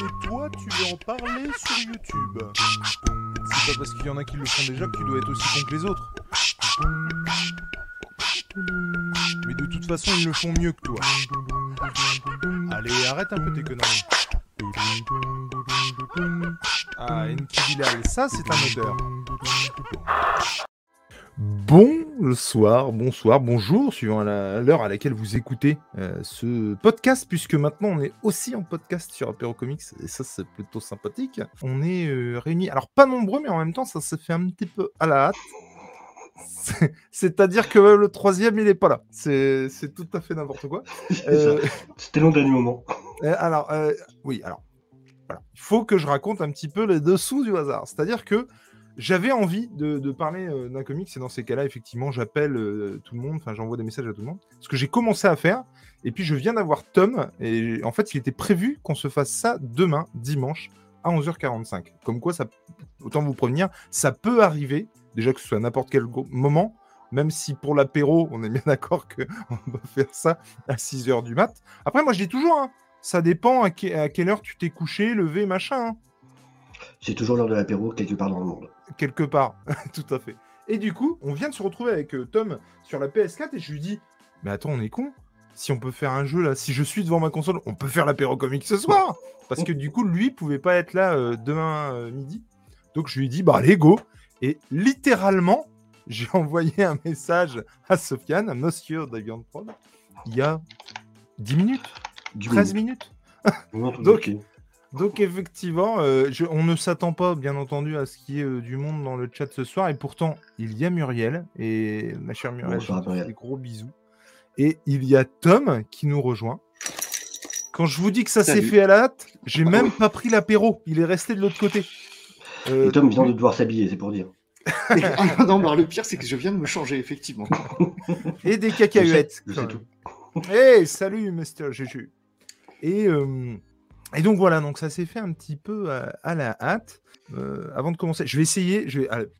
Et toi, tu veux en parler sur YouTube C'est pas parce qu'il y en a qui le font déjà que tu dois être aussi con que les autres. Mais de toute façon, ils le font mieux que toi. Allez, arrête un peu tes conneries. Ah, Enki Bilal, ça c'est un odeur. Bonsoir, bonsoir, bonjour, suivant l'heure à laquelle vous écoutez euh, ce podcast, puisque maintenant on est aussi en podcast sur Apéro Comics, et ça c'est plutôt sympathique. On est euh, réunis, alors pas nombreux, mais en même temps ça se fait un petit peu à la hâte. C'est- C'est-à-dire que le troisième il est pas là, c'est tout à fait n'importe quoi. Euh, C'était long dernier moment. alors, oui, alors, voilà. il faut que je raconte un petit peu les dessous du hasard. C'est-à-dire que j'avais envie de, parler euh, d'un comics, et dans ces cas-là, effectivement, j'appelle euh, tout le monde, enfin, j'envoie des messages à tout le monde. Ce que j'ai commencé à faire, et puis je viens d'avoir Tom, et en fait, il était prévu qu'on se fasse ça demain, dimanche, à 11h45. Comme quoi, autant vous prévenir, ça peut arriver, déjà que ce soit à n'importe quel moment, même si pour l'apéro, on est bien d'accord qu'on va faire ça à 6h du mat. Après, moi, je dis toujours, hein, ça dépend à quelle heure tu t'es couché, levé, machin. hein C'est toujours l'heure de l'apéro quelque part dans le monde. Quelque part, tout à fait. Et du coup, on vient de se retrouver avec euh, Tom sur la PS4 et je lui dis Mais attends, on est con Si on peut faire un jeu là, si je suis devant ma console, on peut faire l'apéro comique ce soir Parce que du coup, lui pouvait pas être là euh, demain euh, midi. Donc je lui dis Bah, allez, go Et littéralement, j'ai envoyé un message à Sofiane, à Monsieur Davian Prod, il y a 10 minutes, Du 13 coup, minutes. tout Donc-. Donc effectivement, euh, je- on ne s'attend pas, bien entendu, à ce qu'il y ait euh, du monde dans le chat ce soir. Et pourtant, il y a Muriel. Et ma chère Muriel, fais Muriel. des gros bisous. Et il y a Tom qui nous rejoint. Quand je vous dis que ça s'est fait à la hâte, j'ai même pas pris l'apéro. Il est resté de l'autre côté. Euh, Et Tom vient de devoir s'habiller, c'est pour dire. Ah non, non, le pire, c'est que je viens de me changer, effectivement. et des cacahuètes. Quand tout. Hey, salut, Mr. Juju. Et, euh, et donc voilà, donc ça s'est fait un petit peu à, à la hâte. Euh, avant de commencer, je vais essayer.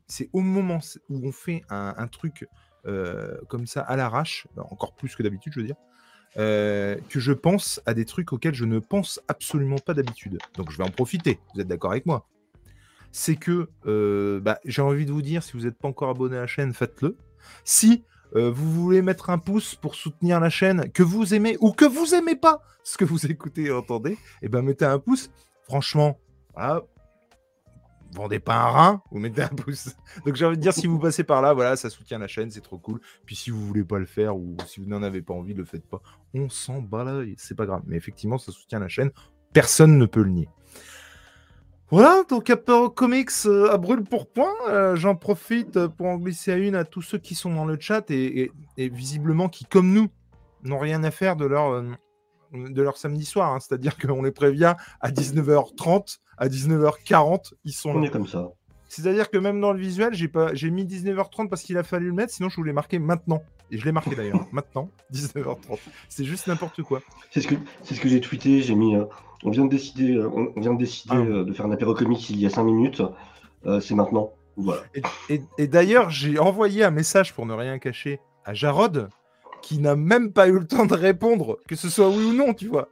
C'est au moment où on fait un, truc euh, comme ça à l'arrache, encore plus que d'habitude, je veux dire, euh, que je pense à des trucs auxquels je ne pense absolument pas d'habitude. Donc je vais en profiter. Vous êtes d'accord avec moi? C'est que euh, bah, j'ai envie de vous dire, si vous n'êtes pas encore abonné à la chaîne, faites-le. Si euh, vous voulez mettre un pouce pour soutenir la chaîne que vous aimez ou que vous aimez pas ce que vous écoutez et entendez, et ben mettez un pouce. Franchement, voilà, vendez pas un rein, vous mettez un pouce. Donc j'ai envie de dire, si vous passez par là, voilà, ça soutient la chaîne, c'est trop cool. Puis si vous voulez pas le faire ou si vous n'en avez pas envie, le faites pas. On s'en bat l'œil, c'est pas grave. Mais effectivement, ça soutient la chaîne. Personne ne peut le nier. Voilà, donc Apéro Comics euh, à brûle pour point. Euh, J'en profite euh, pour en glisser à une à tous ceux qui sont dans le chat et, et- et visiblement qui, comme nous, n'ont rien à faire de leur, de leur samedi soir. hein. C'est-à-dire qu'on les prévient à 19h30, à 19h40, ils sont On là. est comme ça. C'est-à-dire que même dans le visuel, j'ai pas, j'ai mis 19h30 parce qu'il a fallu le mettre, sinon je voulais marquer maintenant. Et je l'ai marqué d'ailleurs, maintenant, 19h30. C'est juste n'importe quoi. C'est ce que, ce que j'ai tweeté. J'ai mis. euh, on vient de décider, euh, on vient de, décider Ah. euh, de faire un apéro comics il y a 5 minutes. Euh, c'est maintenant. Voilà. Et, et- et d'ailleurs, j'ai envoyé un message pour ne rien cacher à Jarod, qui n'a même pas eu le temps de répondre, que ce soit oui ou non, tu vois.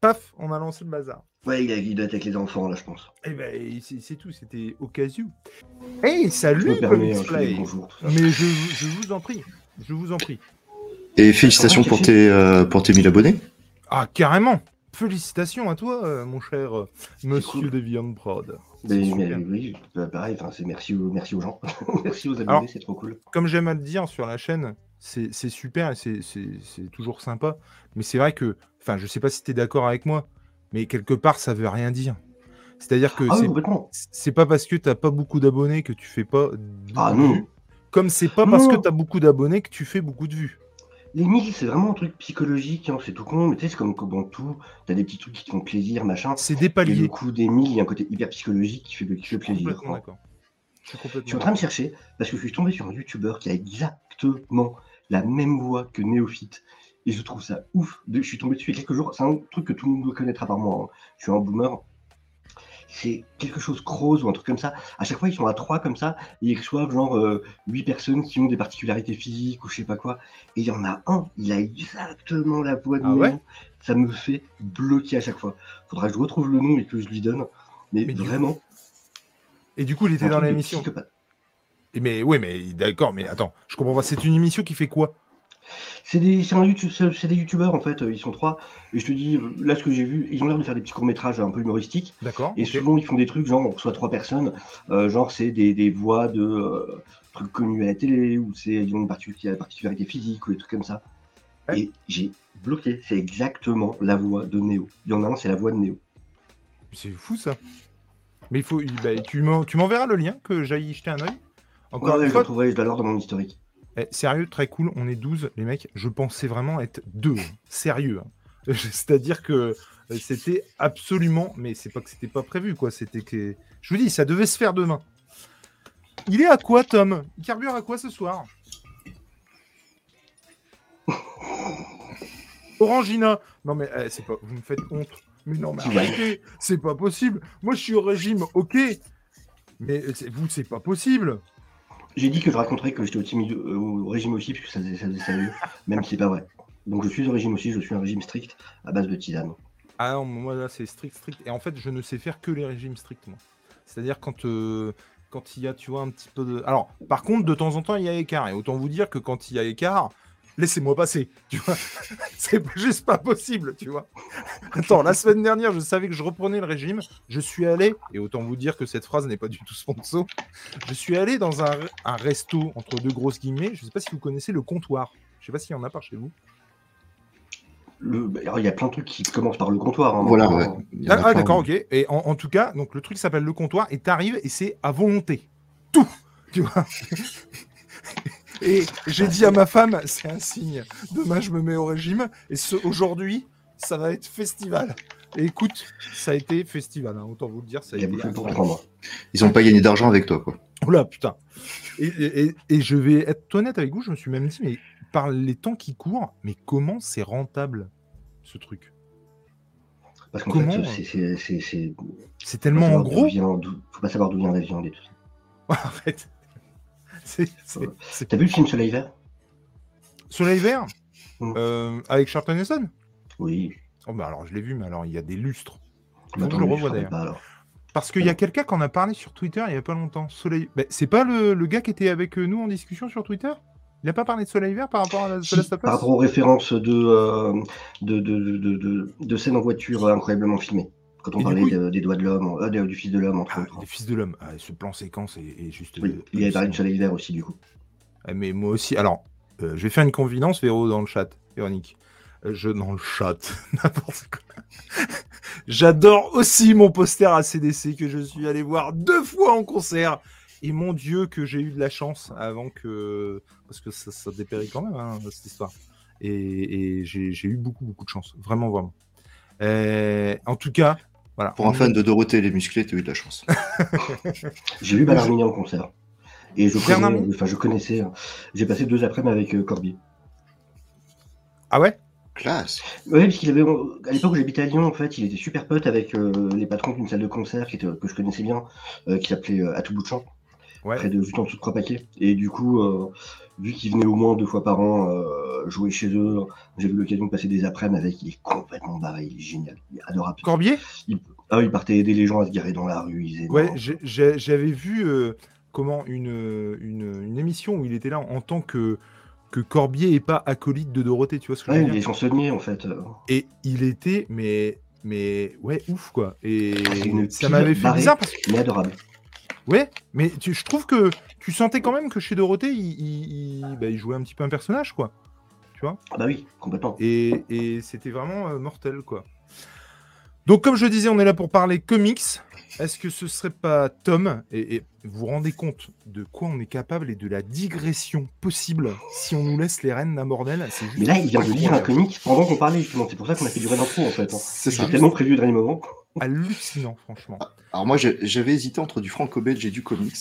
Paf, on a lancé le bazar. Ouais, il, a, il doit être avec les enfants là, je pense. Et ben, c'est tout, c'était au cas où. Hey, Je salut, me permets, Comics hein, Play. bonjours. Mais je, je vous en prie, je vous en prie. Et félicitations pour tes, euh, pour tes 1000 abonnés. Ah, carrément Félicitations à toi, euh, mon cher euh, monsieur cool. Deviant Prod. C'est Mais, super. mais oui, bah, pareil, enfin, c'est merci, aux- merci aux gens. merci aux abonnés, c'est trop cool. Comme j'aime à le dire sur la chaîne, c'est c'est super et c'est- toujours sympa. Mais c'est vrai que, enfin, je sais pas si tu es d'accord avec moi, mais quelque part, ça veut rien dire. C'est-à-dire que Ah c'est pas parce que t'as pas beaucoup d'abonnés que tu fais pas Ah non. Comme c'est pas parce que tu as beaucoup d'abonnés que tu fais beaucoup de vues. Les milles, c'est vraiment un truc psychologique, hein, c'est tout con, mais tu sais, c'est comme, dans tout, t'as des petits trucs qui te font plaisir, machin. C'est des Et le paliers. coup des milles, il y a un côté hyper psychologique qui fait, qui fait plaisir. d'accord. Je suis Je suis en train de chercher parce que je suis tombé sur un youtubeur qui a exactement la même voix que Néophyte. Et je trouve ça ouf. Je suis tombé dessus il y a quelques jours. C'est un truc que tout le monde doit connaître à part moi. hein. Je suis un boomer. C'est quelque chose Croze ou un truc comme ça. À chaque fois, ils sont à trois comme ça. Et ils reçoivent genre euh, huit personnes qui ont des particularités physiques ou je sais pas quoi. Et il y en a un, il a exactement la voix de Ah ouais? Ça me fait bloquer à chaque fois. Faudra que je retrouve le nom et que je lui donne. Mais, Mais du coup, vraiment. Et du coup, il était dans l'émission. Mais oui, mais d'accord, mais attends, je comprends pas. C'est une émission qui fait quoi? C'est des, c'est un YouTube- c'est c'est des youtubeurs en fait, euh, ils sont trois. Et je te dis, euh, là ce que j'ai vu, ils ont l'air de faire des petits courts-métrages un peu humoristiques. D'accord Et ok. souvent ils font des trucs, genre on reçoit trois personnes, euh, genre c'est des, des voix de euh, trucs connus à la télé, ou c'est ils ont une particu- particularité physique, ou des trucs comme ça. Ouais. Et j'ai bloqué, c'est exactement la voix de Néo. Il y en a un, c'est la voix de Néo. C'est fou ça. Mais il faut, bah, tu m'en- tu m'enverras le lien que j'aille y jeter un oeil. Encore Ouais, une je fois, le trouverai, je dois l'avoir dans mon historique. Eh, sérieux, très cool. On est 12, les mecs. Je pensais vraiment être deux. hein. Sérieux. hein. C'est-à-dire que euh, c'était absolument. Mais c'est pas que c'était pas prévu, quoi. C'était que. Je vous dis, ça devait se faire demain. Il est à quoi, Tom? Il carbure à quoi ce soir? Orangina. Non, mais eh, c'est pas. Vous me faites honte. Mais non, mais arrêtez. C'est pas possible. Moi, je suis au régime, ok. Mais euh, vous, c'est pas possible. J'ai dit que je raconterais que j'étais au, euh, au régime aussi, puisque ça faisait sérieux, même si c'est pas vrai. Donc je suis au régime aussi, je suis un régime strict à base de tisane. Ah non, moi là c'est strict, strict. Et en fait, je ne sais faire que les régimes stricts, moi. C'est-à-dire quand euh, quand il y a, tu vois, un petit peu de. Alors, par contre, de temps en temps, il y a écart. Et autant vous dire que quand il y a écart, laissez-moi passer. Tu vois, c'est juste pas possible, tu vois. Attends, la semaine dernière, je savais que je reprenais le régime. Je suis allé, et autant vous dire que cette phrase n'est pas du tout sponsor. Je suis allé dans un, un resto entre deux grosses guillemets. Je sais pas si vous connaissez le comptoir. Je sais pas s'il y en a par chez vous. Le- bah, alors, il y a plein de trucs qui commencent par le comptoir. hein, Voilà, ouais. Ah, ah, d'accord, ok. Et en, en tout cas, donc le truc s'appelle le comptoir et t'arrives et c'est à volonté. Tout, tu vois. Et j'ai dit à ma femme, c'est un signe. Demain, je me mets au régime et ce, aujourd'hui, ça va être festival. Et écoute, ça a été festival, hein, autant vous le dire. Ça a Il y a été. Ils ont pas gagné d'argent avec toi, quoi. Oh là, putain. Et, et- et- et je vais être honnête avec vous, je me suis même dit, mais par les temps qui courent, mais comment c'est rentable ce truc? Parce qu'en Comment, fait, c'est- tellement en gros. d'où- Faut pas savoir d'où vient la viande et tout ça. en T'as vu le film Soleil Vert? Soleil vert? Euh, avec Charlton Heston? Oui. Oh, bah alors je l'ai vu, mais alors il y a des lustres. Bah, je le revois d'ailleurs. Parce qu'il y a quelqu'un qui en a parlé sur Twitter il y a pas longtemps. Soleil. Bah, c'est pas le, le gars qui était avec euh, nous en discussion sur Twitter? Il a pas parlé de Soleil vert par rapport à la Si, par rapport aux références de, euh, de, de, de, de, de- de scènes en voiture incroyablement filmées. Quand on Et parlait coup, de- des doigts de l'homme, euh, du fils de l'homme, entre Ah, autres. les fils de l'homme. Ah, ce plan séquence est, est juste. Oui, euh, il de hallucinant. Soleil Vert aussi, du coup. Ah, Mais moi aussi. Alors, euh, je vais faire une confidence, Véro, dans le chat. Véronique. Euh, Je dans le chat. N'importe quoi. J'adore aussi mon poster ACDC que je suis allé voir deux fois en concert. Et mon Dieu, que j'ai eu de la chance avant que. Parce que ça, ça dépérit quand même, hein, cette histoire. Et, et j'ai j'ai eu beaucoup, beaucoup de chance. Vraiment, vraiment. Euh, en tout cas, voilà. Pour un fan de Dorothée les musclés, t'as eu de la chance. J'ai vu Bernard Minet en concert. Et je, connais- enfin, je connaissais. hein. J'ai passé deux après-midi avec euh, Corbier. Ah ouais? Classe. Ouais, parce qu'il avait, à l'époque où j'habitais à Lyon, en fait, il était super pote avec euh, les patrons d'une salle de concert qui était, que je connaissais bien, euh, qui s'appelait euh, À tout bout de champ, Ouais. près de juste en dessous de Trois Paquets. Et du coup, euh, vu qu'il venait au moins deux fois par an euh, jouer chez eux, j'ai eu l'occasion de passer des après-midi avec. Il est complètement barré, il est génial, il est adorable. Corbier? Il, ah, il partait aider les gens à se garer dans la rue. Il Ouais, j'avais vu euh, comment une, une, une émission où il était là en tant que, que Corbier et pas acolyte de Dorothée, tu vois ce que je Ouais, veux il est dire chansonnier en fait. euh. Et il était, mais mais ouais, ouf quoi. Et Ah, ça m'avait fait bizarre parce que Mais adorable. Ouais, mais tu- je trouve que tu sentais quand même que chez Dorothée, il, il- il- bah, il jouait un petit peu un personnage, quoi. Tu vois? Ah bah oui, complètement. Et, et c'était vraiment euh, mortel, quoi. Donc, comme je disais, on est là pour parler comics. Est-ce que ce serait pas Tom? Et, et vous vous rendez compte de quoi on est capable et de la digression possible si on nous laisse les rênes d'un bordel? Mais là, il vient de lire un incroyable. comic pendant qu'on parlait, justement. C'est pour ça qu'on a fait durer l'intro, en fait. hein. C'est tellement prévu le dernier moment. Hallucinant, franchement. Alors moi, j'avais hésité entre du franco-belge et du comics.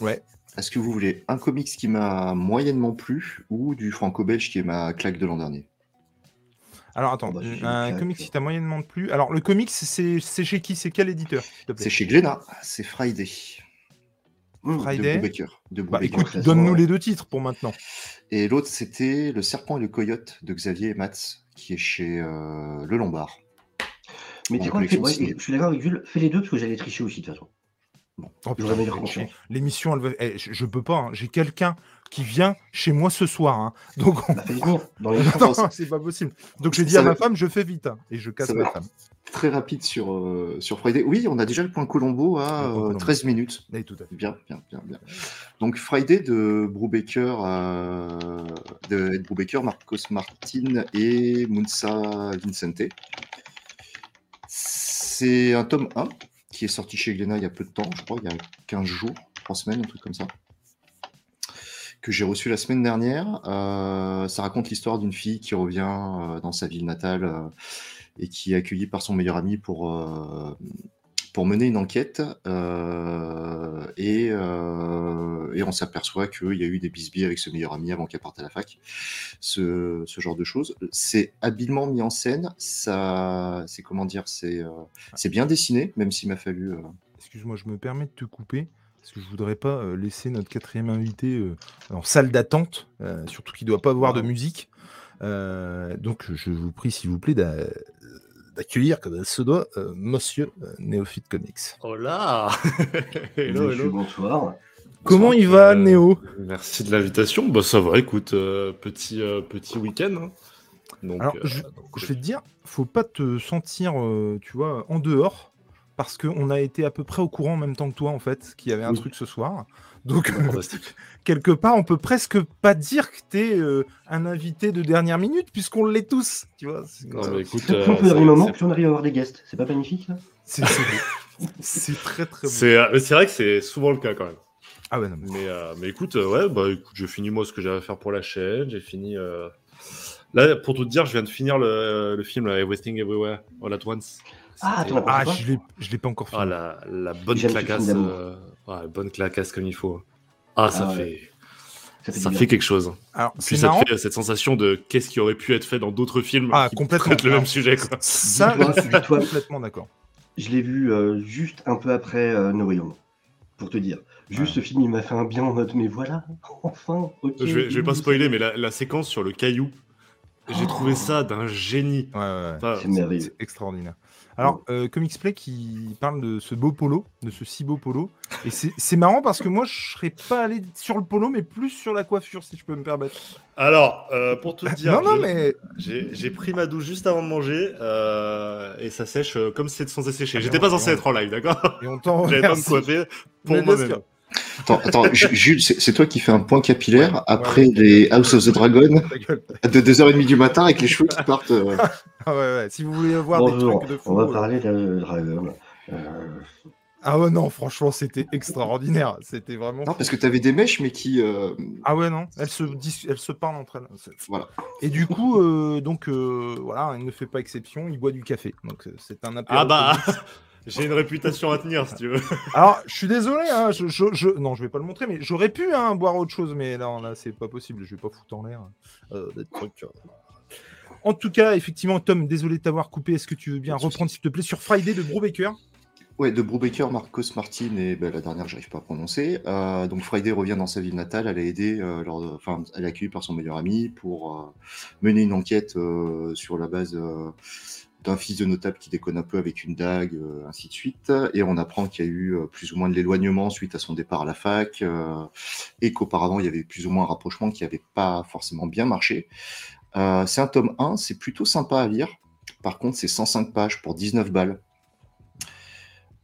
Ouais. Est-ce que vous voulez un comics qui m'a moyennement plu ou du franco-belge qui est ma claque de l'an dernier? Alors attends, Oh, bah, un comics qui t'a moyennement plu? Alors le comics, c'est chez qui? C'est quel éditeur C'est chez Glénat, c'est Friday. Hum, Friday. De Brubaker. De Bah écoute, donne-nous les deux titres pour maintenant. Et l'autre, c'était Le Serpent et le Coyote de Xavier et Mats, qui est chez euh, Le Lombard. Mais tu En sais quoi, fais- collection ouais, signée. je suis d'accord avec Jules, fais les deux parce que j'allais tricher aussi de toute façon. Oh, conscience. chier. L'émission, elle eh, je, je peux pas. hein. J'ai quelqu'un qui vient chez moi ce soir. hein. Donc, on- Bah c'est pas possible. Donc, j'ai dit à ma femme, je fais vite. hein, et je casse ma femme. Très rapide sur, euh, sur Friday. Oui, on a déjà le point Colombo à Le point euh, Colombo. 13 minutes. Oui, tout à fait. Bien, bien, bien, bien. Donc Friday de Brubaker, euh, de Ed Brubaker, Marcos Martin et Munsa Vincente. C'est un tome 1 qui est sorti chez Glénat il y a peu de temps, je crois, il y a 15 jours, 3 semaines, un truc comme ça. Que j'ai reçu la semaine dernière. Euh, ça raconte l'histoire d'une fille qui revient euh, dans sa ville natale euh, et qui est accueillie par son meilleur ami pour, pour mener une enquête euh, et, euh, et on s'aperçoit qu'il y a eu des bisbilles avec ce meilleur ami avant qu'elle parte à la fac. Ce, ce genre de choses. C'est habilement mis en scène, ça, c'est comment dire, c'est euh, c'est bien dessiné, même s'il m'a fallu. Excuse-moi, je me permets de te couper. Parce que je voudrais pas laisser notre quatrième invité en salle d'attente, surtout qu'il doit pas avoir de musique. Donc, je vous prie, s'il vous plaît, d'accueillir, comme elle se doit, euh, Monsieur euh, Néophyte Comics. Oh là Hello, Monsieur, hello. bonsoir. Comment il va, Euh, Néo? Merci de l'invitation. Bah, ça va, écoute, euh, petit, euh, petit week-end. hein. Donc, Alors, euh, je, donc, je vais te dire, faut pas te sentir, euh, tu vois, en dehors, parce qu'on a été à peu près au courant en même temps que toi, en fait, qu'il y avait un Oui. truc ce soir. Donc, fantastique. quelque part, on peut presque pas dire que t'es euh, un invité de dernière minute, puisqu'on l'est tous, tu vois. Non, mais écoute, Plus euh, on peut dernier moment, plus on arrive à avoir des guests. C'est pas magnifique ça c'est très très c'est euh, c'est vrai que c'est souvent le cas quand même. Ah ouais, non, mais- Mais, euh, mais écoute, euh, ouais, bah écoute, j'ai fini moi ce que j'avais à faire pour la chaîne. J'ai fini. euh, Là, pour tout te dire, je viens de finir le, le film là, Everything Everywhere All at Once. Ah, pas Ah, je l'ai, je l'ai pas encore fini. Ah, la, la bonne clacasse. euh, ouais, bonne clacasse comme il faut. Ah, ça Ah ouais. fait, Ça fait, fait quelque chose. Alors, Puis c'est ça marrant. te fait cette sensation de qu'est-ce qui aurait pu être fait dans d'autres films Ah, qui complètement. le même sujet. Quoi. Ça, je suis complètement d'accord. Je l'ai vu euh, juste un peu après euh, No Way Home. Pour te dire. Juste ce film, il m'a fait un bien en mode, mais voilà, enfin, ok. Je vais, je vais pas spoiler, mais la, la séquence sur le caillou, j'ai Oh. trouvé ça d'un génie. Ouais, ouais, ouais. Enfin, C'est merveilleux. C'est extraordinaire. Alors, euh, Comics Play qui parle de ce beau polo, de ce si beau polo. Et c'est c'est marrant parce que moi, je serais pas allé sur le polo, mais plus sur la coiffure, si je peux me permettre. Alors, euh, pour te dire, non, non, mais j'ai pris ma douche juste avant de manger euh, et ça sèche euh, comme c'était censé sécher. J'étais pas on- censé être en live, d'accord et on t'en J'avais pas me coiffer pour moi-même. Attends, attends, Ju- Jules, c'est toi qui fais un point capillaire Ouais, après ouais. les House of the Dragon de 2h30 du matin avec les cheveux qui partent. euh, Ah ouais, ouais. Si vous voulez voir des Bonjour, trucs de fou. on va euh, parler de Dragon. Euh, Ah ouais, non, franchement, c'était extraordinaire. C'était vraiment. Non, parce que tu avais des mèches, mais qui. euh, Ah ouais, non, elles se, dis- elles se parlent entre elles. Voilà. Et du coup, euh, donc, euh, voilà, il ne fait pas exception, il boit du café. Donc, c'est un apéro Ah bah. j'ai une réputation à tenir si tu veux. Alors, je suis désolé, hein, je, je- je- non, je vais pas le montrer, mais j'aurais pu hein, boire autre chose, mais là, là c'est pas possible, je vais pas foutre en l'air euh, des trucs. euh. En tout cas, effectivement, Tom, désolé de t'avoir coupé. Est-ce que tu veux bien reprendre, s'il te plaît, sur Friday de Brubaker? Ouais, de Brubaker, Marcos Martin et ben, la dernière, j'arrive pas à prononcer. Euh, donc Friday revient dans sa ville natale. Elle a aidé, euh, lors de- enfin, elle est accueillie par son meilleur ami pour euh, mener une enquête euh, sur la base euh, d'un fils de notable qui déconne un peu avec une dague, euh, ainsi de suite. Et on apprend qu'il y a eu euh, plus ou moins de l'éloignement suite à son départ à la fac euh, et qu'auparavant il y avait plus ou moins un rapprochement qui n'avait pas forcément bien marché. C'est un tome 1, c'est plutôt sympa à lire. Par contre, c'est 105 pages pour 19 balles.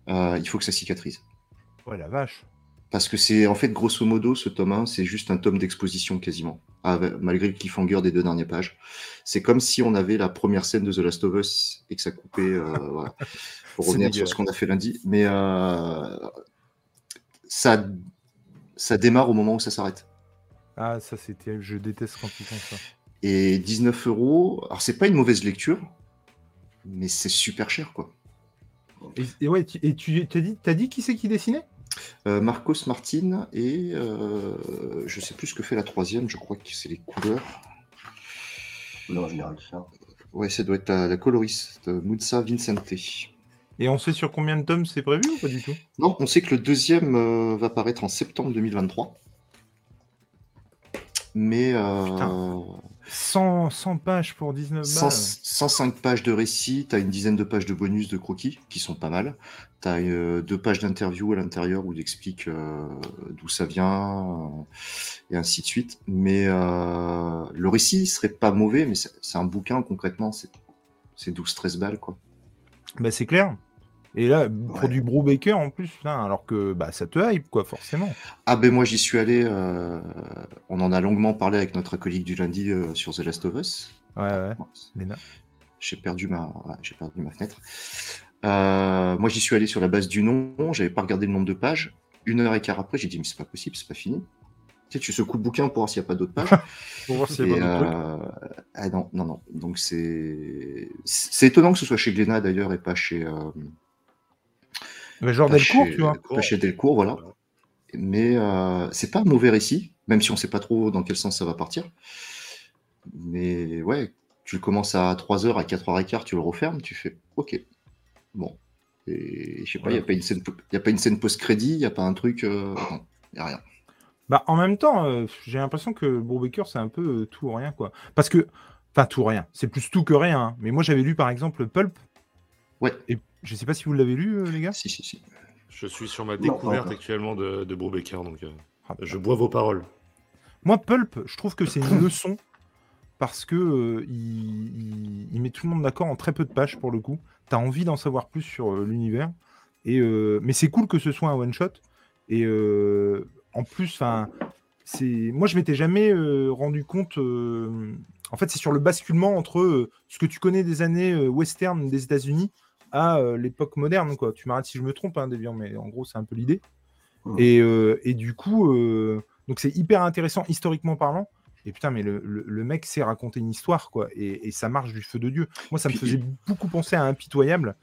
Il faut que ça cicatrise. Ouais, la vache. Parce que c'est, en fait, grosso modo, ce tome 1, c'est juste un tome d'exposition quasiment. Avec- malgré le cliffhanger des deux dernières pages. C'est comme si on avait la première scène de The Last of Us et que ça coupait. euh, voilà. Pour revenir sur ce qu'on a fait lundi. Mais euh, ça, ça démarre au moment où ça s'arrête. Ah, ça, terrible. Je déteste quand ils font ça. Et 19 euros, alors c'est pas une mauvaise lecture, mais c'est super cher quoi. Et, et ouais, tu, et tu t'as dit, t'as dit qui c'est qui dessinait? Euh, Marcos Martin et euh, je sais plus ce que fait la troisième, je crois que c'est les couleurs. Non, en général, ça. Ouais, ça doit être la, la coloriste, euh, Mutsa Vincente. Et on sait sur combien de tomes c'est prévu ou pas du tout? Non, on sait que le deuxième euh, va paraître en septembre 2023. Mais euh, Putain. 100, 100 pages pour 19 balles. 100 105 pages de récit, tu as une dizaine de pages de bonus de croquis qui sont pas mal. Tu as deux pages d'interview à l'intérieur où il explique euh, d'où ça vient euh, et ainsi de suite. Mais euh, le récit serait pas mauvais, mais c'est un bouquin concrètement, c'est c'est 12-13 balles quoi. Bah, c'est clair. Et là, pour Ouais. du Brubaker en plus, alors que bah, ça te hype, quoi, forcément. Ah ben moi j'y suis allé, euh, on en a longuement parlé avec notre acolyte du lundi euh, sur The Last of Us. Ouais, j'ai perdu ma, ouais, j'ai perdu ma fenêtre. Euh, moi, j'y suis allé sur la base du nom. J'avais pas regardé le nombre de pages. Une heure et quart après, j'ai dit mais c'est pas possible, c'est pas fini. Tu sais, tu secoues le bouquin pour voir s'il n'y a pas d'autres pages. Pour voir s'il y a pas d'autres euh, ah non, non, non. Donc c'est, c'est étonnant que ce soit chez Glénat d'ailleurs et pas chez, euh, Mais genre pas Delcourt, chez- tu vois. pas chez Delcourt, voilà. Mais euh, c'est pas un mauvais récit, même si on sait pas trop dans quel sens ça va partir. Mais ouais, tu le commences à 3h, à 4h15, tu le refermes, tu fais OK. Bon. Et je sais pas, il n'y a pas une scène, y a pas une scène post-crédit, il n'y a pas un truc. euh, non, il n'y a rien. Bah, en même temps, euh, j'ai l'impression que Brubaker, c'est un peu euh, tout ou rien, quoi. Parce que, enfin, tout ou rien. C'est plus tout que rien. hein. Mais moi, j'avais lu, par exemple, Pulp. Ouais. Et je sais pas si vous l'avez lu, euh, les gars. Si, si, si. Je suis sur ma découverte actuellement de, de Brubaker, donc euh, Ah, je bois vos paroles. Moi, Pulp, je trouve que c'est une leçon parce que euh, il, il- il met tout le monde d'accord en très peu de pages pour le coup. T'as envie d'en savoir plus sur euh, l'univers. Et euh, mais c'est cool que ce soit un one shot. Et euh, en plus, enfin, c'est moi je m'étais jamais rendu compte. En fait, c'est sur le basculement entre ce que tu connais des années western des États-Unis à l'époque moderne. Quoi. Tu m'arrêtes si je me trompe, hein, Deviant, mais en gros, c'est un peu l'idée. Et, euh, et du coup, euh, donc c'est hyper intéressant historiquement parlant. Et putain, mais le, le- le mec sait raconter une histoire, quoi. Et, et ça marche du feu de Dieu. Moi, ça me faisait beaucoup penser à Impitoyable.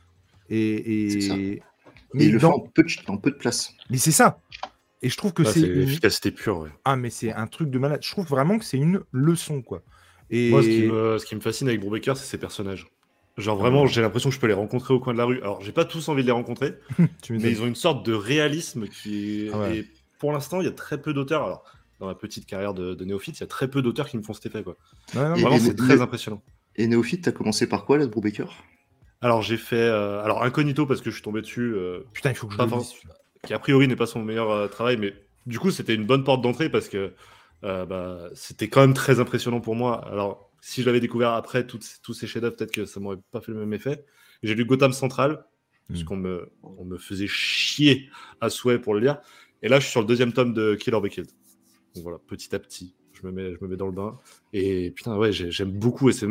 Et, et... Et Mais, il le fait dans- en peu de, en peu de place. mais c'est ça. Et je trouve que c'est c'est une- l'efficacité pure. ouais. ah, mais c'est un truc de malade. Je trouve vraiment que c'est une leçon, quoi. Et Moi, ce qui, me, ce qui me fascine avec Brubaker, c'est ses personnages. Genre vraiment, j'ai l'impression que je peux les rencontrer au coin de la rue. Alors, j'ai pas tous envie de les rencontrer, tu mais ils ont une sorte de réalisme qui est... Ah ouais. et pour l'instant, il y a très peu d'auteurs. Alors, dans ma petite carrière de, de néophyte, il y a très peu d'auteurs qui me font cet effet. Quoi. Ouais, non, Et- mais- Vraiment, c'est très impressionnant. Et Néophyte, t'as commencé par quoi là, de Brubaker? Alors, j'ai fait... euh, alors, Incognito, parce que je suis tombé dessus, euh, Putain, il faut que je celui-là. qui a priori n'est pas son meilleur euh, travail, mais du coup, c'était une bonne porte d'entrée parce que euh, bah, c'était quand même très impressionnant pour moi. Alors, si je l'avais découvert après toutes- tous ces chefs-d'œuvre, peut-être que ça m'aurait pas fait le même effet. J'ai lu Gotham Central, parce Mm. qu'on me, on me faisait chier à souhait pour le lire. Et là, je suis sur le deuxième tome de Kill or Be Killed. Donc voilà, petit à petit, je me mets, je me mets dans le bain. Et putain, ouais, j'ai- j'aime beaucoup. Et c'est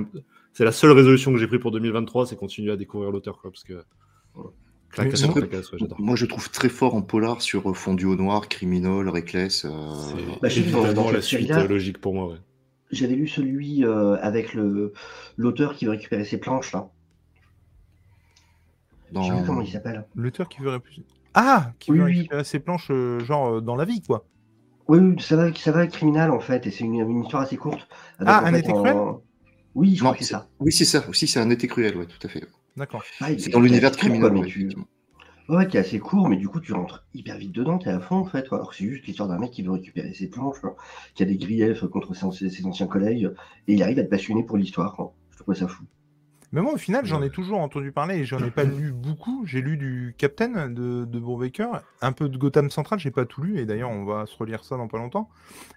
c'est la seule résolution que j'ai prise pour 2023, c'est continuer à découvrir l'auteur, quoi, parce que. Moi- ouais, je trouve très fort en polar sur euh, Fondu au noir, Criminal, Reckless. euh, C'est Bah, dans- dans la suite logique pour moi, ouais. J'avais lu celui euh, avec le l'auteur qui veut récupérer ses planches là. Je sais plus dans... comment il s'appelle. L'auteur qui veut répuser. Ah Qui Oui, veut oui. récupérer ses planches, euh, genre euh, dans la vie, quoi. Oui, ça va, ça va avec Criminal en fait, et c'est une, une histoire assez courte. avec, Ah, un fait, été cruel? Oui, je Non, crois que c'est ça. Oui, c'est ça. Aussi, c'est un été cruel, ouais, tout à fait. D'accord. Ah, C'est dans l'univers de Criminal, quoi, ouais, mais tu... effectivement. Ouais, qui est assez court, mais du coup, tu rentres hyper vite dedans, t'es à fond en fait. quoi. Alors que c'est juste l'histoire d'un mec qui veut récupérer ses planches, quoi, qui a des griefs contre ses, ses anciens collègues, et il arrive à te passionner pour l'histoire. quoi. Je trouve ça fou. Mais moi, au final, j'en ai toujours entendu parler et j'en ai pas lu beaucoup. J'ai lu du Captain de, de Brubaker, un peu de Gotham Central, j'ai pas tout lu, et d'ailleurs, on va se relire ça dans pas longtemps.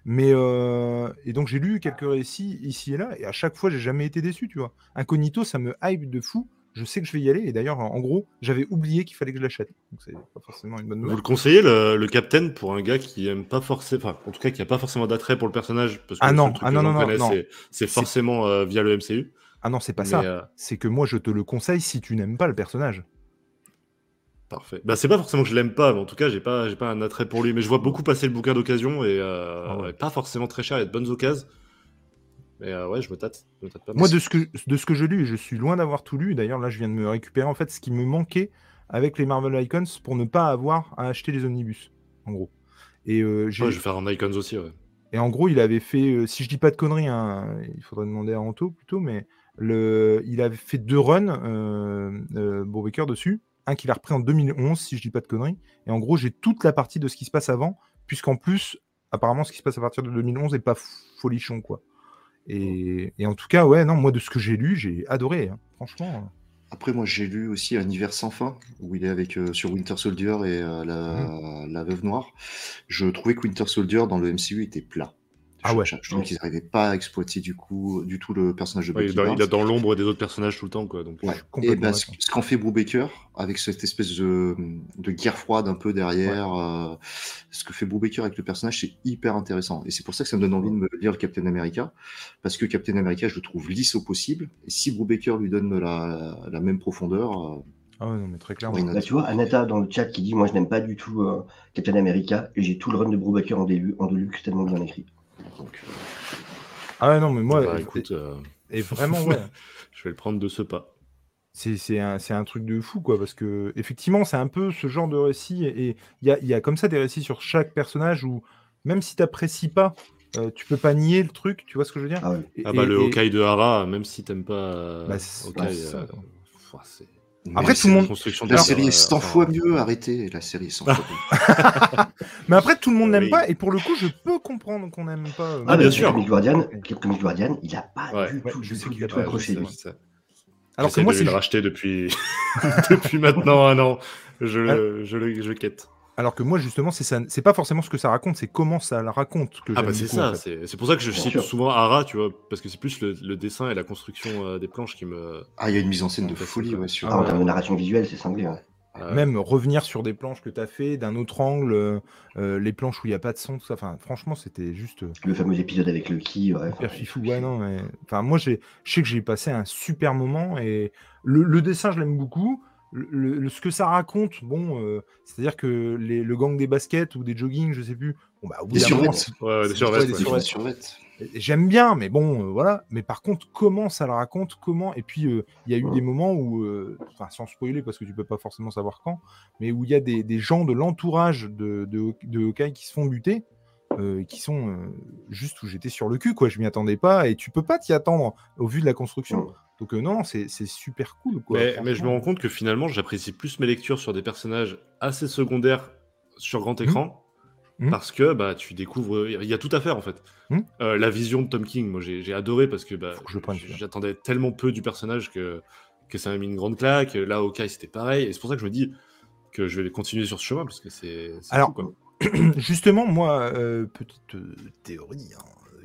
Mais, euh, et donc, j'ai lu quelques récits ici et là, et à chaque fois, j'ai jamais été déçu, tu vois. Incognito, ça me hype de fou. Je sais que je vais y aller, et d'ailleurs, en gros, j'avais oublié qu'il fallait que je l'achète. Donc, c'est pas forcément une bonne Vous le conseillez, le, le Captain, pour un gars qui aime pas forcément. Enfin, en tout cas, qui a pas forcément d'attrait pour le personnage. Parce que Ah non, ah non, non, non, C'est- forcément euh, via le MCU. Ah non, c'est pas Mais, ça. euh, C'est que moi, je te le conseille si tu n'aimes pas le personnage. Parfait. Bah, c'est pas forcément que je l'aime pas, mais en tout cas, j'ai pas, j'ai pas un attrait pour lui. Mais je vois beaucoup passer le bouquin d'occasion et euh, Ah ouais. pas forcément très cher, il y a de bonnes occasions. Mais euh, ouais, je me tâte. Je me tâte pas mal. Moi, de ce que, de ce que lu, et je suis loin d'avoir tout lu, d'ailleurs, là, je viens de me récupérer en fait ce qui me manquait avec les Marvel Icons pour ne pas avoir à acheter les omnibus, en gros. Et, euh, j'ai- Ouais, je vais faire un Icons aussi, ouais. et en gros, il avait fait, si je dis pas de conneries, hein, il faudrait demander à Anto plutôt, mais le, il avait fait deux runs, euh, euh, dessus. Un qu'il a repris en 2011, si je dis pas de conneries. Et en gros, j'ai toute la partie de ce qui se passe avant, puisqu'en plus, apparemment, ce qui se passe à partir de 2011 est pas folichon, quoi. Et, et en tout cas, ouais, non, moi, de ce que j'ai lu, j'ai adoré, hein, franchement. Après, moi, j'ai lu aussi Un hiver sans fin, où il est avec euh, sur Winter Soldier et euh, la, la Veuve Noire. Je trouvais que Winter Soldier dans le MCU était plat. Ah Je- ouais. Je, qu'ils n'arrivaient pas à exploiter du coup du tout le personnage de Ouais, il, Bucky est dans, il Barnes. est dans l'ombre des autres personnages tout le temps, quoi. Donc, Ouais. Et ben, ce, qu'en fait Brubaker, avec cette espèce de, de guerre froide un peu derrière, euh, ce que fait Brubaker avec le personnage, c'est hyper intéressant. Et c'est pour ça que ça me donne envie de me lire le Captain America, parce que Captain America, je le trouve lisse au possible. Et si Brubaker lui donne la, la même profondeur, euh, Ah ouais, non, mais très clairement. Bah, tu vois, Anata dans le chat qui dit Moi, je n'aime pas du tout euh, Captain America et j'ai tout le run de Brubaker en, début, en deluxe tellement bien écrit. Donc, euh, Ah ouais, non, mais moi, bah, et- écoute, euh, et, vraiment, ouais. je vais le prendre de ce pas. C'est c'est un, c'est un truc de fou, quoi, parce que effectivement, c'est un peu ce genre de récit, et il y a, il y a comme ça des récits sur chaque personnage où, même si tu n'apprécies pas, euh, tu peux pas nier le truc, tu vois ce que je veux dire? Ah ouais. Et- Ah bah, et- le et- Hawkeye de Hara, même si t'aimes pas euh, Bah, euh, Après, tout le monde- la série est 100 euh, fois mieux, arrêtez, la série est 100 fois mieux. Mais après, tout le monde n'aime oui. pas, et pour le coup, je peux comprendre qu'on n'aime pas. euh, Ah, bien sûr. Comic Guardian, Comic Guardian, il a pas Ouais. du Ouais, tout, je du sais tout, qu'il du a tout accroché. sais. Alors que moi, de c'est le racheter depuis... depuis maintenant un an. Je le, je le, je le quête. Alors que moi justement, c'est pas forcément ce que ça raconte, c'est comment ça la raconte que Ah bah c'est ça, en fait. c'est pour ça que je cite souvent Hara, tu vois, parce que c'est plus le, le dessin et la construction euh, des planches qui me... Ah, il y a une mise en scène de Ouais, folie, ouais, sur... Ah, en ouais. termes de narration visuelle, c'est cinglé. ouais. euh, Même revenir sur des planches que tu as fait d'un autre angle, euh, euh, les planches où il n'y a pas de son, tout ça. Enfin, franchement, c'était juste Le fameux épisode avec le qui. Ouais, enfin, fifou. Ouais, non, mais... Enfin, moi, j'ai- je sais que j'ai passé un super moment et le, le dessin, je l'aime beaucoup. Le, le- ce que ça raconte, bon, euh, c'est-à-dire que les- le gang des baskets ou des jogging, je sais plus. Bon, bah, au bout Des Ouais, ouais. Et J'aime bien, mais bon, euh, voilà. Mais par contre, comment ça le raconte Comment Et puis, euh, il y a eu Ouais. des moments où, euh, enfin, sans spoiler, parce que tu peux pas forcément savoir quand, mais où il y a des, des gens de l'entourage de, de, de Hawkeye qui se font buter, euh, qui sont euh, juste où j'étais sur le cul, quoi. Je m'y attendais pas, et tu peux pas t'y attendre au vu de la construction. Donc, euh, non, c'est super cool, quoi. Mais, mais je me rends compte que finalement, j'apprécie plus mes lectures sur des personnages assez secondaires sur grand Mhm. écran. Mhm. Parce que bah, tu découvres, il y a tout à faire en fait. Mhm. Euh, la vision de Tom King, moi j'ai adoré parce que bah, j'attendais tellement peu du personnage que, que ça m'a mis une grande claque. Là, Hawkeye c'était pareil. Et c'est pour ça que je me dis que je vais continuer sur ce chemin parce que c'est. Alors. Justement, moi, euh, petite théorie hein,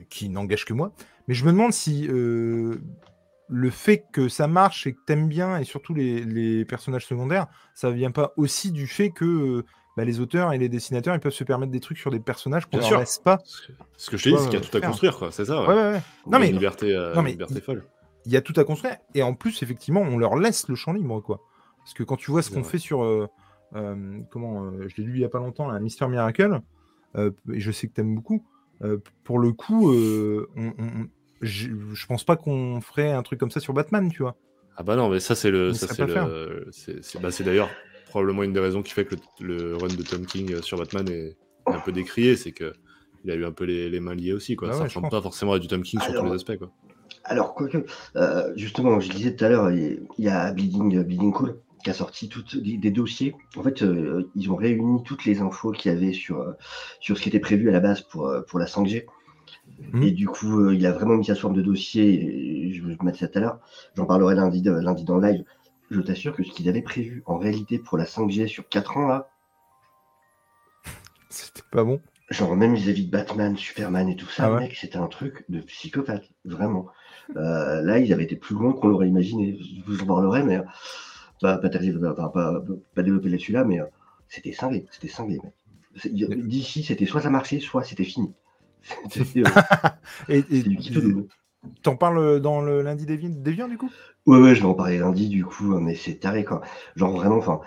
qui n'engage que moi, mais je me demande si le fait que ça marche et que t'aimes bien, et surtout les, les personnages secondaires, ça vient pas aussi du fait que euh, bah, les auteurs et les dessinateurs ils peuvent se permettre des trucs sur des personnages qu'on sûr. laisse pas. Ce que- je te dis, c'est qu'il y a ouais, tout à construire, quoi. C'est ça. ouais. Ouais, ouais, ouais. Non, Une mais liberté, euh, non, mais liberté il- folle. il y a tout à construire. Et en plus, effectivement, on leur laisse le champ libre, quoi. Parce que quand tu vois ce qu'on fait sur, euh, euh, comment, euh, je l'ai lu il y a pas longtemps, Mister Miracle, euh, et je sais que t'aimes beaucoup. euh, pour le coup, euh, on- on- je je pense pas qu'on ferait un truc comme ça sur Batman, tu vois. Ah bah non, mais ça c'est le, ça c'est pas le, c'est c'est- bah, c'est d'ailleurs probablement une des raisons qui fait que le, le run de Tom King euh, sur Batman est, est un peu décrié, c'est que il a eu un peu les, les mains liées aussi, quoi. Bah ça ouais, ressemble pas forcément à du Tom King sur tous les aspects, quoi. Alors, quoique, euh, justement, je disais tout à l'heure, il y a Bleeding, Bleeding Cool qui a sorti toutes des, dossiers. En fait, euh, ils ont réuni toutes les infos qu'il y avait sur, euh, sur ce qui était prévu à la base pour, euh, pour la 5G. Mhm. Et du coup, euh, il a vraiment mis ça sous forme de dossier. Et je vais mettre ça tout à l'heure. J'en parlerai lundi, lundi dans le live. Je t'assure que ce qu'ils avaient prévu en réalité pour la 5G sur 4 ans, là, C'était pas bon. genre même vis-à-vis de Batman, Superman et tout ça, Ah ouais mec, c'était un truc de psychopathe, vraiment. Euh, là, ils avaient été plus loin qu'on l'aurait imaginé. Je vous en parlerai, mais pas, pas, enfin, pas, pas développer là-dessus là, mais euh, c'était cinglé, c'était cinglé, mec. D'ici, c'était soit ça marchait, soit c'était fini. Euh, Et, et t'en parles dans le lundi Déviant, Déviant, du coup? Ouais, ouais, je vais en parler lundi, du coup, mais c'est taré, quoi. Genre, vraiment, enfin,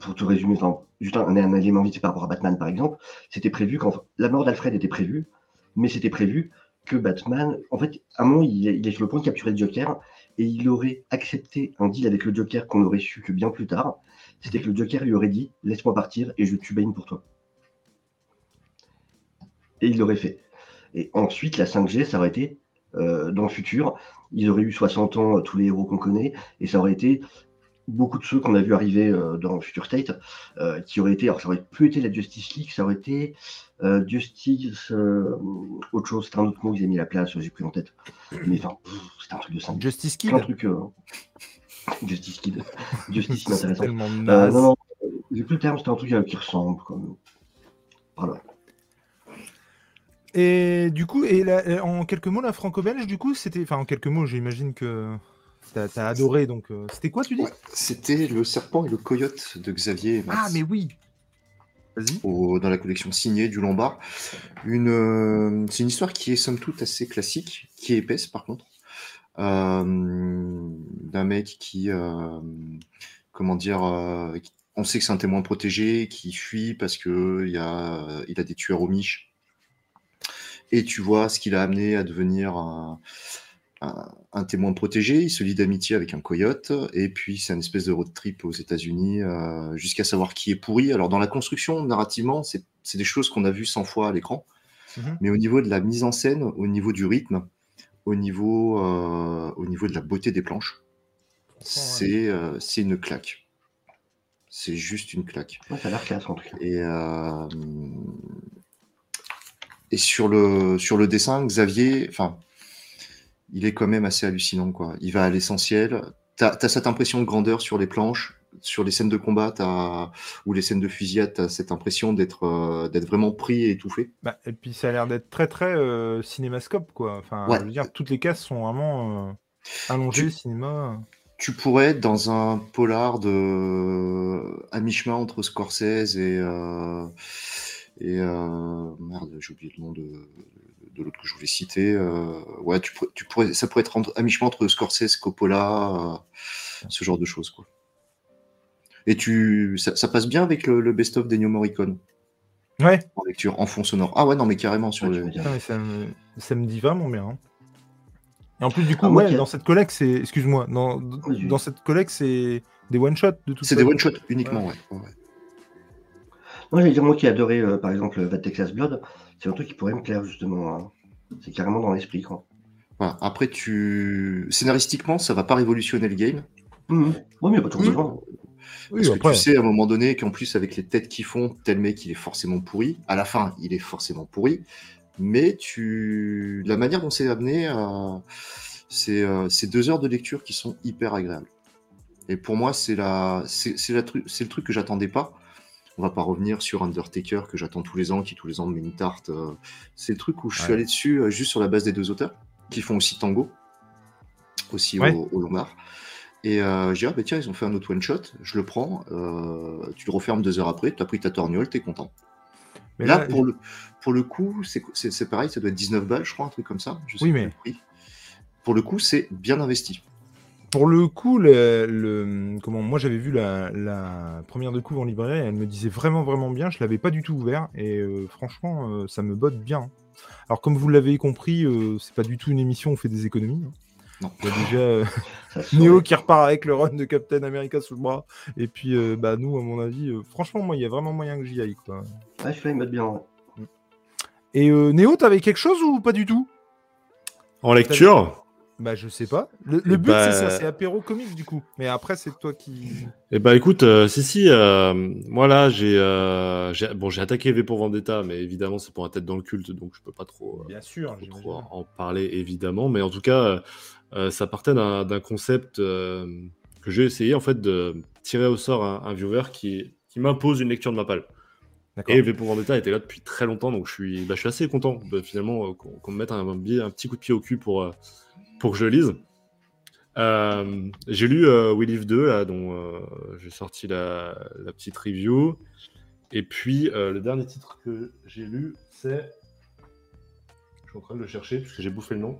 pour te résumer, enfin, juste un, un élément vite par rapport à Batman, par exemple, c'était prévu quand la mort d'Alfred était prévue, mais c'était prévu que Batman, en fait, à un moment, il est, il est sur le point de capturer le Joker, et il aurait accepté un deal avec le Joker qu'on aurait su que bien plus tard. C'était que le Joker lui aurait dit Laisse-moi partir et je tue Bane pour toi. Et il l'aurait fait. Et ensuite, la 5G, ça aurait été euh, dans le futur. Ils auraient eu 60 ans, euh, tous les héros qu'on connaît, et ça aurait été beaucoup de ceux qu'on a vu arriver euh, dans Future State, euh, qui auraient été, alors ça aurait plus été la Justice League, ça aurait été euh, Justice, autre chose, c'était un autre mot qu'ils avaient mis à la place, j'ai plus en tête. Mais enfin, c'était un truc de simple. Justice Kid trucs. euh, Justice Kid. Justice Euh, naze. non, non, j'ai plus le terme, c'était un truc qui ressemble. Comme... Voilà. Et du coup, et la- en quelques mots, la franco-belge, du coup, c'était. Enfin, en quelques mots, j'imagine que t'as as adoré. Donc, euh, c'était quoi, tu dis? Ouais, C'était le serpent et le coyote de Xavier et Max. Ah, mais oui Vas-y. au- dans la collection signée du Lombard. Une, euh, c'est une histoire qui est somme toute assez classique, qui est épaisse par contre, euh, d'un mec qui, comment dire, qui- on sait que c'est un témoin protégé, qui fuit parce que il y a, il a des tueurs aux miches. Et tu vois ce qu'il a amené à devenir un, un- un témoin protégé. Il se lie d'amitié avec un coyote. Et puis, c'est une espèce de road trip aux États-Unis euh, jusqu'à savoir qui est pourri. Alors, dans la construction, narrativement, c'est des choses qu'on a vues 100 fois à l'écran. Mhm. Mais au niveau de la mise en scène, au niveau du rythme, au niveau, euh, au niveau de la beauté des planches, c'est euh, c'est une claque. C'est juste une claque. Ouais, ça a l'air classe en tout cas. Et, euh, et sur, le, sur le dessin, Xavier, enfin, il est quand même assez hallucinant. Quoi. Il va à l'essentiel. Tu as, cette impression de grandeur sur les planches. Sur les scènes de combat t'as- ou les scènes de fusillade, tu as cette impression d'être euh, d'être vraiment pris et étouffé. Bah, et puis, ça a l'air d'être très, très euh, cinémascope, quoi. Enfin, Ouais. je veux dire, toutes les cases sont vraiment euh, allongées, Tu- cinéma. Tu pourrais être dans un polar de à mi-chemin entre Scorsese et et euh, merde, j'ai oublié le nom de, de l'autre que je voulais citer. euh, ouais, tu, pourrais- tu pourrais, ça pourrait être à mi-chemin entre Scorsese, Coppola, euh, ce genre de choses quoi. Et tu, ça, ça passe bien avec le, le best-of d'Ennio Morricone? Ouais, en lecture, en fond sonore. Ah ouais, non mais carrément sur Ouais, le. putain, mais ça, me, ça me dit vraiment bien. hein. Et en plus, du coup, Ah, ouais, dans cette collecte, c'est. Excuse-moi, dans, cette collecte, c'est des one-shots de tout C'est des one-shots uniquement, ouais. ouais, Moi, j'allais dire, moi qui ai adoré, euh, par exemple, Bad Texas Blood, c'est un truc qui pourrait me plaire, justement. hein. C'est carrément dans l'esprit, quoi. Voilà. Après, tu scénaristiquement, ça va pas révolutionner le game. Mhm. Ouais, mais pas toujours Mhm. besoin. Oui, Parce que après. tu sais à un moment donné qu'en plus avec les têtes qu'ils font, tel mec il est forcément pourri. À la fin, il est forcément pourri. Mais tu, la manière dont c'est amené, euh, c'est euh, c'est deux heures de lecture qui sont hyper agréables. Et pour moi, c'est la, c'est c'est la tru- c'est le truc que j'attendais pas. On va pas revenir sur Undertaker que j'attends tous les ans, qui tous les ans me met une tarte. euh. C'est le truc où je suis allé dessus euh, juste sur la base des deux auteurs qui font aussi Tango, aussi Ouais. au, au Lombard. Et euh, j'ai dit, ah, bah, tiens, ils ont fait un autre one-shot, je le prends, euh, tu le refermes deux heures après, tu as pris ta torgnole, t'es content. Mais là, là, pour, le, pour le coup, c'est pareil, ça doit être 19 balles, je crois, un truc comme ça. Je sais Oui, mais-. Pour le coup, c'est bien investi. Pour le coup, le, le- comment, moi j'avais vu la, la première de couve en librairie, elle me disait vraiment vraiment bien, je l'avais pas du tout ouvert et euh, franchement euh, ça me botte bien. Alors comme vous l'avez compris, euh, c'est pas du tout une émission où on fait des économies. hein. Non. Il y a déjà euh, Neo qui repart avec le run de Captain America sous le bras et puis euh, bah nous à mon avis, euh, franchement moi il y a vraiment moyen que j'y aille quoi. Ouais, celui-là, il me bien. ouais. Et euh, Néo, t'avais quelque chose ou pas du tout? En lecture? Bah, je sais pas. Le, le Eh but, c'est ça, bah- c'est apéro comics, du coup. Mais après, c'est toi qui. Eh ben écoute, euh, si si, euh, moi là j'ai euh, j'ai- bon j'ai attaqué V pour Vendetta, mais évidemment c'est pour un tête dans le culte, donc je peux pas trop, euh, Bien sûr, pas trop en parler évidemment, mais en tout cas ça partait d'un d'un concept euh, que j'ai essayé en fait de tirer au sort un, un viewer qui qui m'impose une lecture de ma palle. Et V pour Vendetta était là depuis très longtemps, donc je suis, bah, je suis assez content bah, finalement qu'on me mette un, un bi- un petit coup de pied au cul pour, euh, pour que je le lise. Euh, j'ai lu euh, We Live 2, là, dont euh, j'ai sorti la, la petite review. Et puis, euh, le dernier titre que j'ai lu, c'est. Je suis en train de le chercher, puisque j'ai bouffé le nom.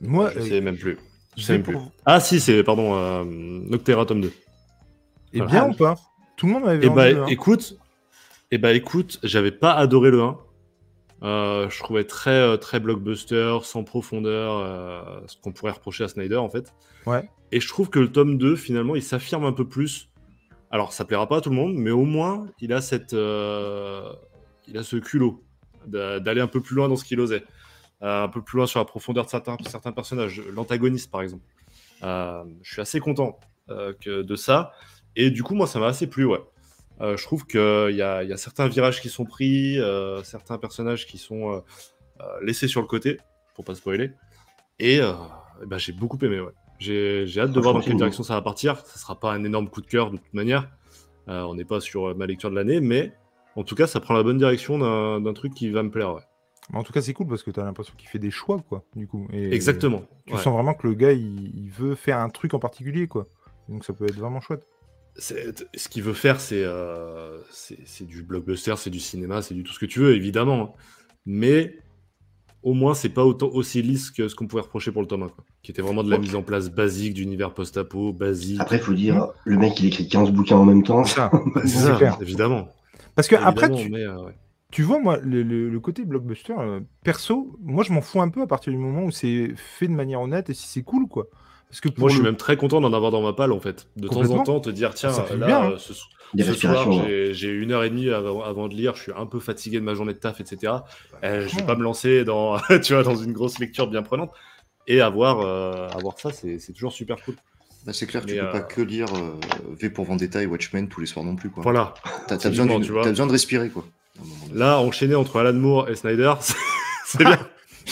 Moi, je sais même plus. Je sais même pour-. Ah, si, c'est, pardon, Noctera tome 2. Et Voilà. bien ou pas? Tout le monde m'avait Et vendu bah, écoute, et bah, écoute, j'avais pas adoré le 1. Euh, je trouvais très, euh, très blockbuster, sans profondeur, euh, ce qu'on pourrait reprocher à Snyder en fait. Ouais. Et je trouve que le tome 2, finalement, il s'affirme un peu plus. Alors, ça plaira pas à tout le monde, mais au moins, il a, cette, il a ce culot d'a- d'aller un peu plus loin dans ce qu'il osait. Euh, un peu plus loin sur la profondeur de certains, certains personnages. L'antagoniste, par exemple. Euh, je suis assez content euh, que de ça. Et du coup, moi, ça m'a assez plu, ouais. Euh, je trouve qu'il y a, y a certains virages qui sont pris, euh, certains personnages qui sont euh, euh, laissés sur le côté, pour pas spoiler. Et euh, eh ben, j'ai beaucoup aimé, ouais. J'ai j'ai hâte de voir dans quelle direction ça va partir. Ça sera pas un énorme coup de cœur de toute manière. Euh, on n'est pas sur euh, ma lecture de l'année, mais en tout cas, ça prend la bonne direction d'un d'un truc qui va me plaire, ouais. En tout cas, c'est cool parce que tu as l'impression qu'il fait des choix, quoi, du coup. Et Exactement. Tu ouais. sens vraiment que le gars, il, il veut faire un truc en particulier, quoi. Donc ça peut être vraiment chouette. Ce qu'il veut faire, c'est euh, c'est du blockbuster, c'est du cinéma, c'est du tout ce que tu veux, évidemment. Mais au moins, c'est pas autant aussi lisse que ce qu'on pouvait reprocher pour le tome 1, quoi. Qui était vraiment de la mise en place basique d'univers post-apo, basique. Après, il faut dire, le mec, il écrit 15 bouquins en même temps. C'est ça. Bah, ça, clair. évidemment. Parce que après, tu, mais, euh, ouais. tu vois, moi, le, le- le côté blockbuster, euh, perso, moi, je m'en fous un peu à partir du moment où c'est fait de manière honnête et si c'est cool, quoi. Parce que pour Moi, je suis même très content d'en avoir dans ma palle, en fait. De temps en temps, te dire, tiens, Ça fait là, bien, hein. euh, ce, ce soir, hein. j'ai- une heure et demie avant, avant de lire, je suis un peu fatigué de ma journée de taf, etc. Euh, je vais pas me lancer dans, tu vois, dans une grosse lecture bien prenante. Et avoir, euh, avoir ça, c'est toujours super cool. Bah, c'est clair que tu peux euh, pas que lire euh, V pour Vendetta et Watchmen tous les soirs non plus. Quoi. Voilà. T'as besoin, tu vois. t'as besoin de respirer. Quoi. Là, enchaîner entre Alan Moore et Snyder, c'est- c'est bien.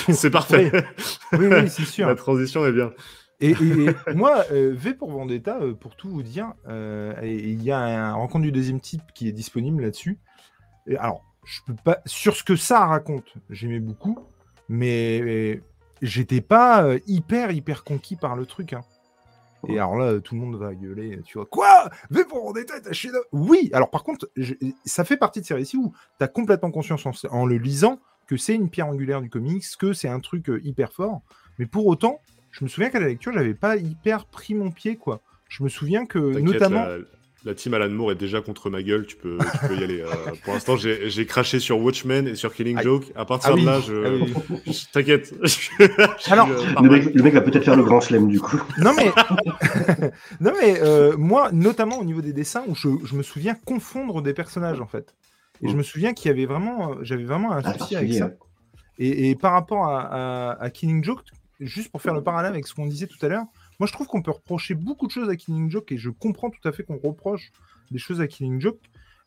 C'est parfait. Oui, oui, c'est sûr. La transition est bien. Et, et- et moi, euh, V pour Vendetta, euh, pour tout vous dire, euh, il y a un rencontre du deuxième type qui est disponible là-dessus. Et Alors, je peux pas sur ce que ça raconte, j'aimais beaucoup, mais j'étais pas hyper hyper conquis par le truc. hein. Et alors là, tout le monde va gueuler, tu vois. Quoi? V pour Vendetta, t'as chef Oui Alors par contre, je- ça fait partie de ces récits où tu as complètement conscience en, en le lisant que c'est une pierre angulaire du comics, que c'est un truc hyper fort. Mais pour autant, je me souviens qu'à la lecture, j'avais pas hyper pris mon pied, quoi. Je me souviens que, notamment. La, la team Alan Moore est déjà contre ma gueule, tu peux, tu peux y aller. euh, pour l'instant, j'ai craché sur Watchmen et sur Killing Aïe. Joke. À partir Ah oui, de là, je. ah oui. je- T'inquiète. Je Alors, euh, Le mec, le mec va peut-être faire le grand chelem, du coup. Non, mais, non, mais euh, moi, notamment au niveau des dessins, où je, je me souviens confondre des personnages, en fait. Et je me souviens qu'il y avait vraiment, j'avais vraiment un Ah, souci avec ça. Et, et par rapport à, à- à Killing Joke, juste pour faire le parallèle avec ce qu'on disait tout à l'heure, moi je trouve qu'on peut reprocher beaucoup de choses à Killing Joke et je comprends tout à fait qu'on reproche des choses à Killing Joke.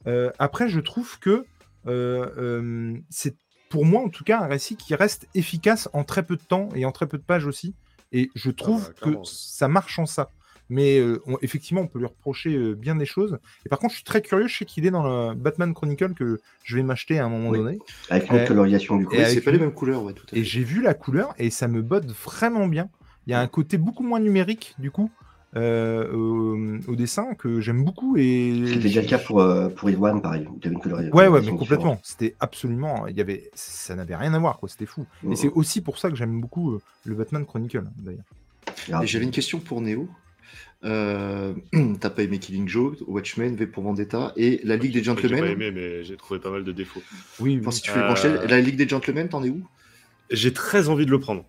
Euh, après, je trouve que euh, euh, c'est pour moi en tout cas un récit qui reste efficace en très peu de temps et en très peu de pages aussi. Et je trouve que clairement. ça marche en ça. Mais euh, on- effectivement, on peut lui reprocher euh, bien des choses. Et par contre, je suis très curieux. Je sais qu'il est dans le Batman Chronicle que je vais m'acheter à un moment Oui. donné. Avec une autre Euh, colorisation, du coup. c'est pas les mêmes couleurs, ouais, tout à fait. Et j'ai vu la couleur et ça me botte vraiment bien. Il y a un côté beaucoup moins numérique du coup euh, au, au dessin que j'aime beaucoup et C'était déjà le cas pour, euh, pour pareil. t'avais une colorisation ouais ouais mais complètement. C'était absolument il y avait ça n'avait rien à voir quoi. C'était fou. Et c'est aussi pour ça que j'aime beaucoup euh, le Batman Chronicle d'ailleurs. Ah, j'avais une question pour Néo. Euh, T'as pas aimé Killing Joke, Watchmen, V pour Vendetta et la Ligue des J'ai pas Gentlemen. aimé, mais j'ai trouvé pas mal de défauts. Oui. Enfin, si tu fais Euh, pencher, la Ligue des Gentlemen, t'en es où? J'ai très envie de le prendre.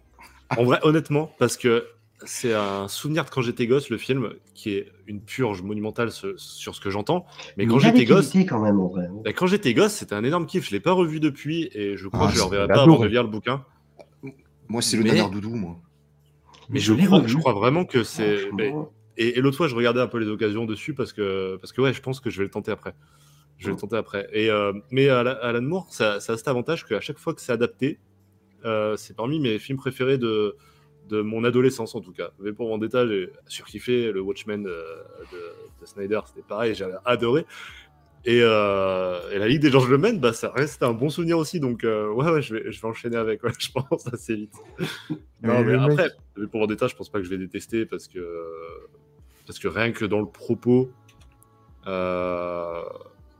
En vrai, honnêtement, parce que c'est un souvenir de quand j'étais gosse, le film, qui est une purge monumentale ce- sur ce que j'entends. Mais quand j'étais gosse, quand même, en vrai. bah, quand j'étais gosse, c'était un énorme kiff. Je l'ai pas revu depuis et je crois Ah, que je le reverrai pas avant de lire le bouquin. Moi, c'est le Mais- nanar doudou, moi. Mais Je crois, revu. je crois vraiment que c'est. Et, et l'autre fois, je regardais un peu les occasions dessus parce que, parce que ouais, je pense que je vais le tenter après. Je vais le tenter après. Et, euh, mais Ala- Alan Moore, ça, ça a cet avantage qu'à chaque fois que c'est adapté, euh, c'est parmi mes films préférés de, de mon adolescence en tout cas. Mais pour Vendetta, j'ai surkiffé. Le Watchmen de, de- de Snyder, c'était pareil, j'avais adoré. Et, euh, et la Ligue des Gentlemen, bah, ça reste un bon souvenir aussi. Donc, euh, ouais, ouais, je vais, je vais enchaîner avec, ouais, je pense, assez vite. non, Mais mais le mec- après, V pour Vendetta, je pense pas que je vais détester parce que, parce que rien que dans le propos, euh,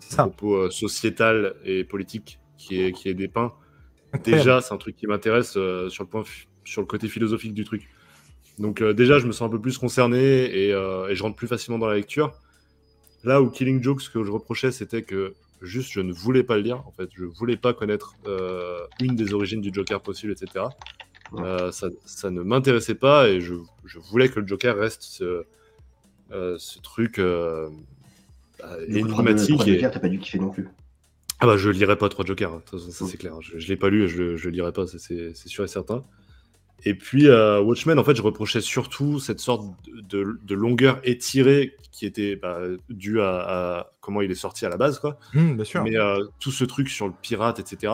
C'est ça. propos euh, sociétal et politique qui est, qui est dépeint, déjà, c'est un truc qui m'intéresse euh, sur, le point sur le côté philosophique du truc. Donc, euh, déjà, je me sens un peu plus concerné et, et je rentre plus facilement dans la lecture. Là où Killing Joke, ce que je reprochais, c'était que juste je ne voulais pas le lire. En fait, je voulais pas connaître une des origines du Joker possible, etc. Euh, ça, ça ne m'intéressait pas et je, je voulais que le Joker reste ce, ce truc euh, bah, énigmatique. et- guerre, t'as pas dû kiffer non plus. ah bah je lirai pas trois Jokers, hein. de toute façon, ça Mm. c'est clair. Je, je l'ai pas lu je, je le lirai pas, c'est c'est sûr et certain. Et puis euh, Watchmen, en fait, je reprochais surtout cette sorte de, de- de longueur étirée qui était bah, due à, à comment il est sorti à la base, quoi. Hum, bien sûr. Mais euh, tout ce truc sur le pirate, etc.,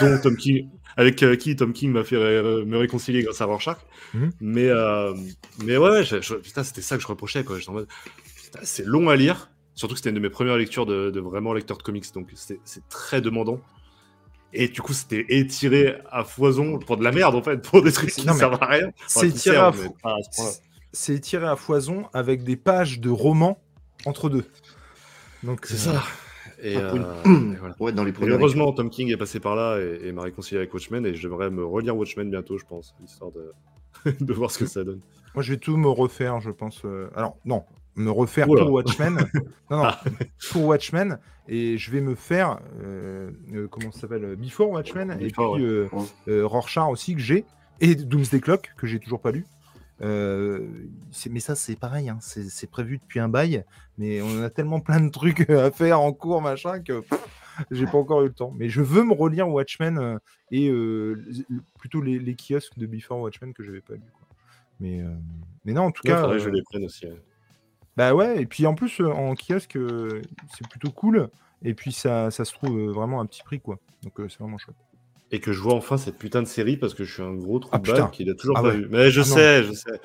dont Tom King, avec euh, qui Tom King m'a fait ré- me réconcilier grâce à Rorschach. Mhm. Mais, euh, mais ouais, je- je- putain, c'était ça que je reprochais, quoi. C'est long à lire. Surtout que c'était une de mes premières lectures de, de vraiment lecteur de comics, donc c'est très demandant. Et du coup, c'était étiré à foison pour de la merde, en fait, pour des trucs qui ne servent à rien. c'est Enfin, qui tiré à fo- pas à ce foison avec des pages de romans entre deux. Donc C'est euh, ça. Et, Ah, euh, et voilà. Ouais, dans les Et heureusement, Tom King est passé par là et, et m'a réconcilié avec Watchmen et je devrais me relire Watchmen bientôt, je pense, histoire de, de voir ce que ça donne. Moi, je vais tout me refaire, je pense. euh, Alors, non, me refaire Oula. pour Watchmen. non, non, Ah. pour Watchmen. Et je vais me faire, euh, euh, comment ça s'appelle, Before Watchmen. Before, et puis euh, Ouais. euh, Rorschach aussi, que j'ai. Et Doomsday Clock, que j'ai toujours pas lu. Euh, mais ça, c'est pareil, hein, c'est prévu depuis un bail. Mais on a tellement plein de trucs à faire en cours, machin, que j'ai pas encore eu le temps. Mais je veux me relire Watchmen euh, et euh, le- plutôt les, les kiosques de Before Watchmen que j'avais pas lu. Quoi. Mais, euh, mais non, en tout Ouais, cas. faudrait que je euh, les prenne aussi. ouais. bah ouais, et puis en plus, euh, en kiosque, euh, c'est plutôt cool. Et puis ça, ça se trouve euh, vraiment à un petit prix, quoi. Donc euh, c'est vraiment chouette. Et que je vois enfin cette putain de série parce que je suis un gros trou Ah, de balle putain. qu'il a toujours Ah pas ouais. vu. Mais je Ah non. sais, je sais.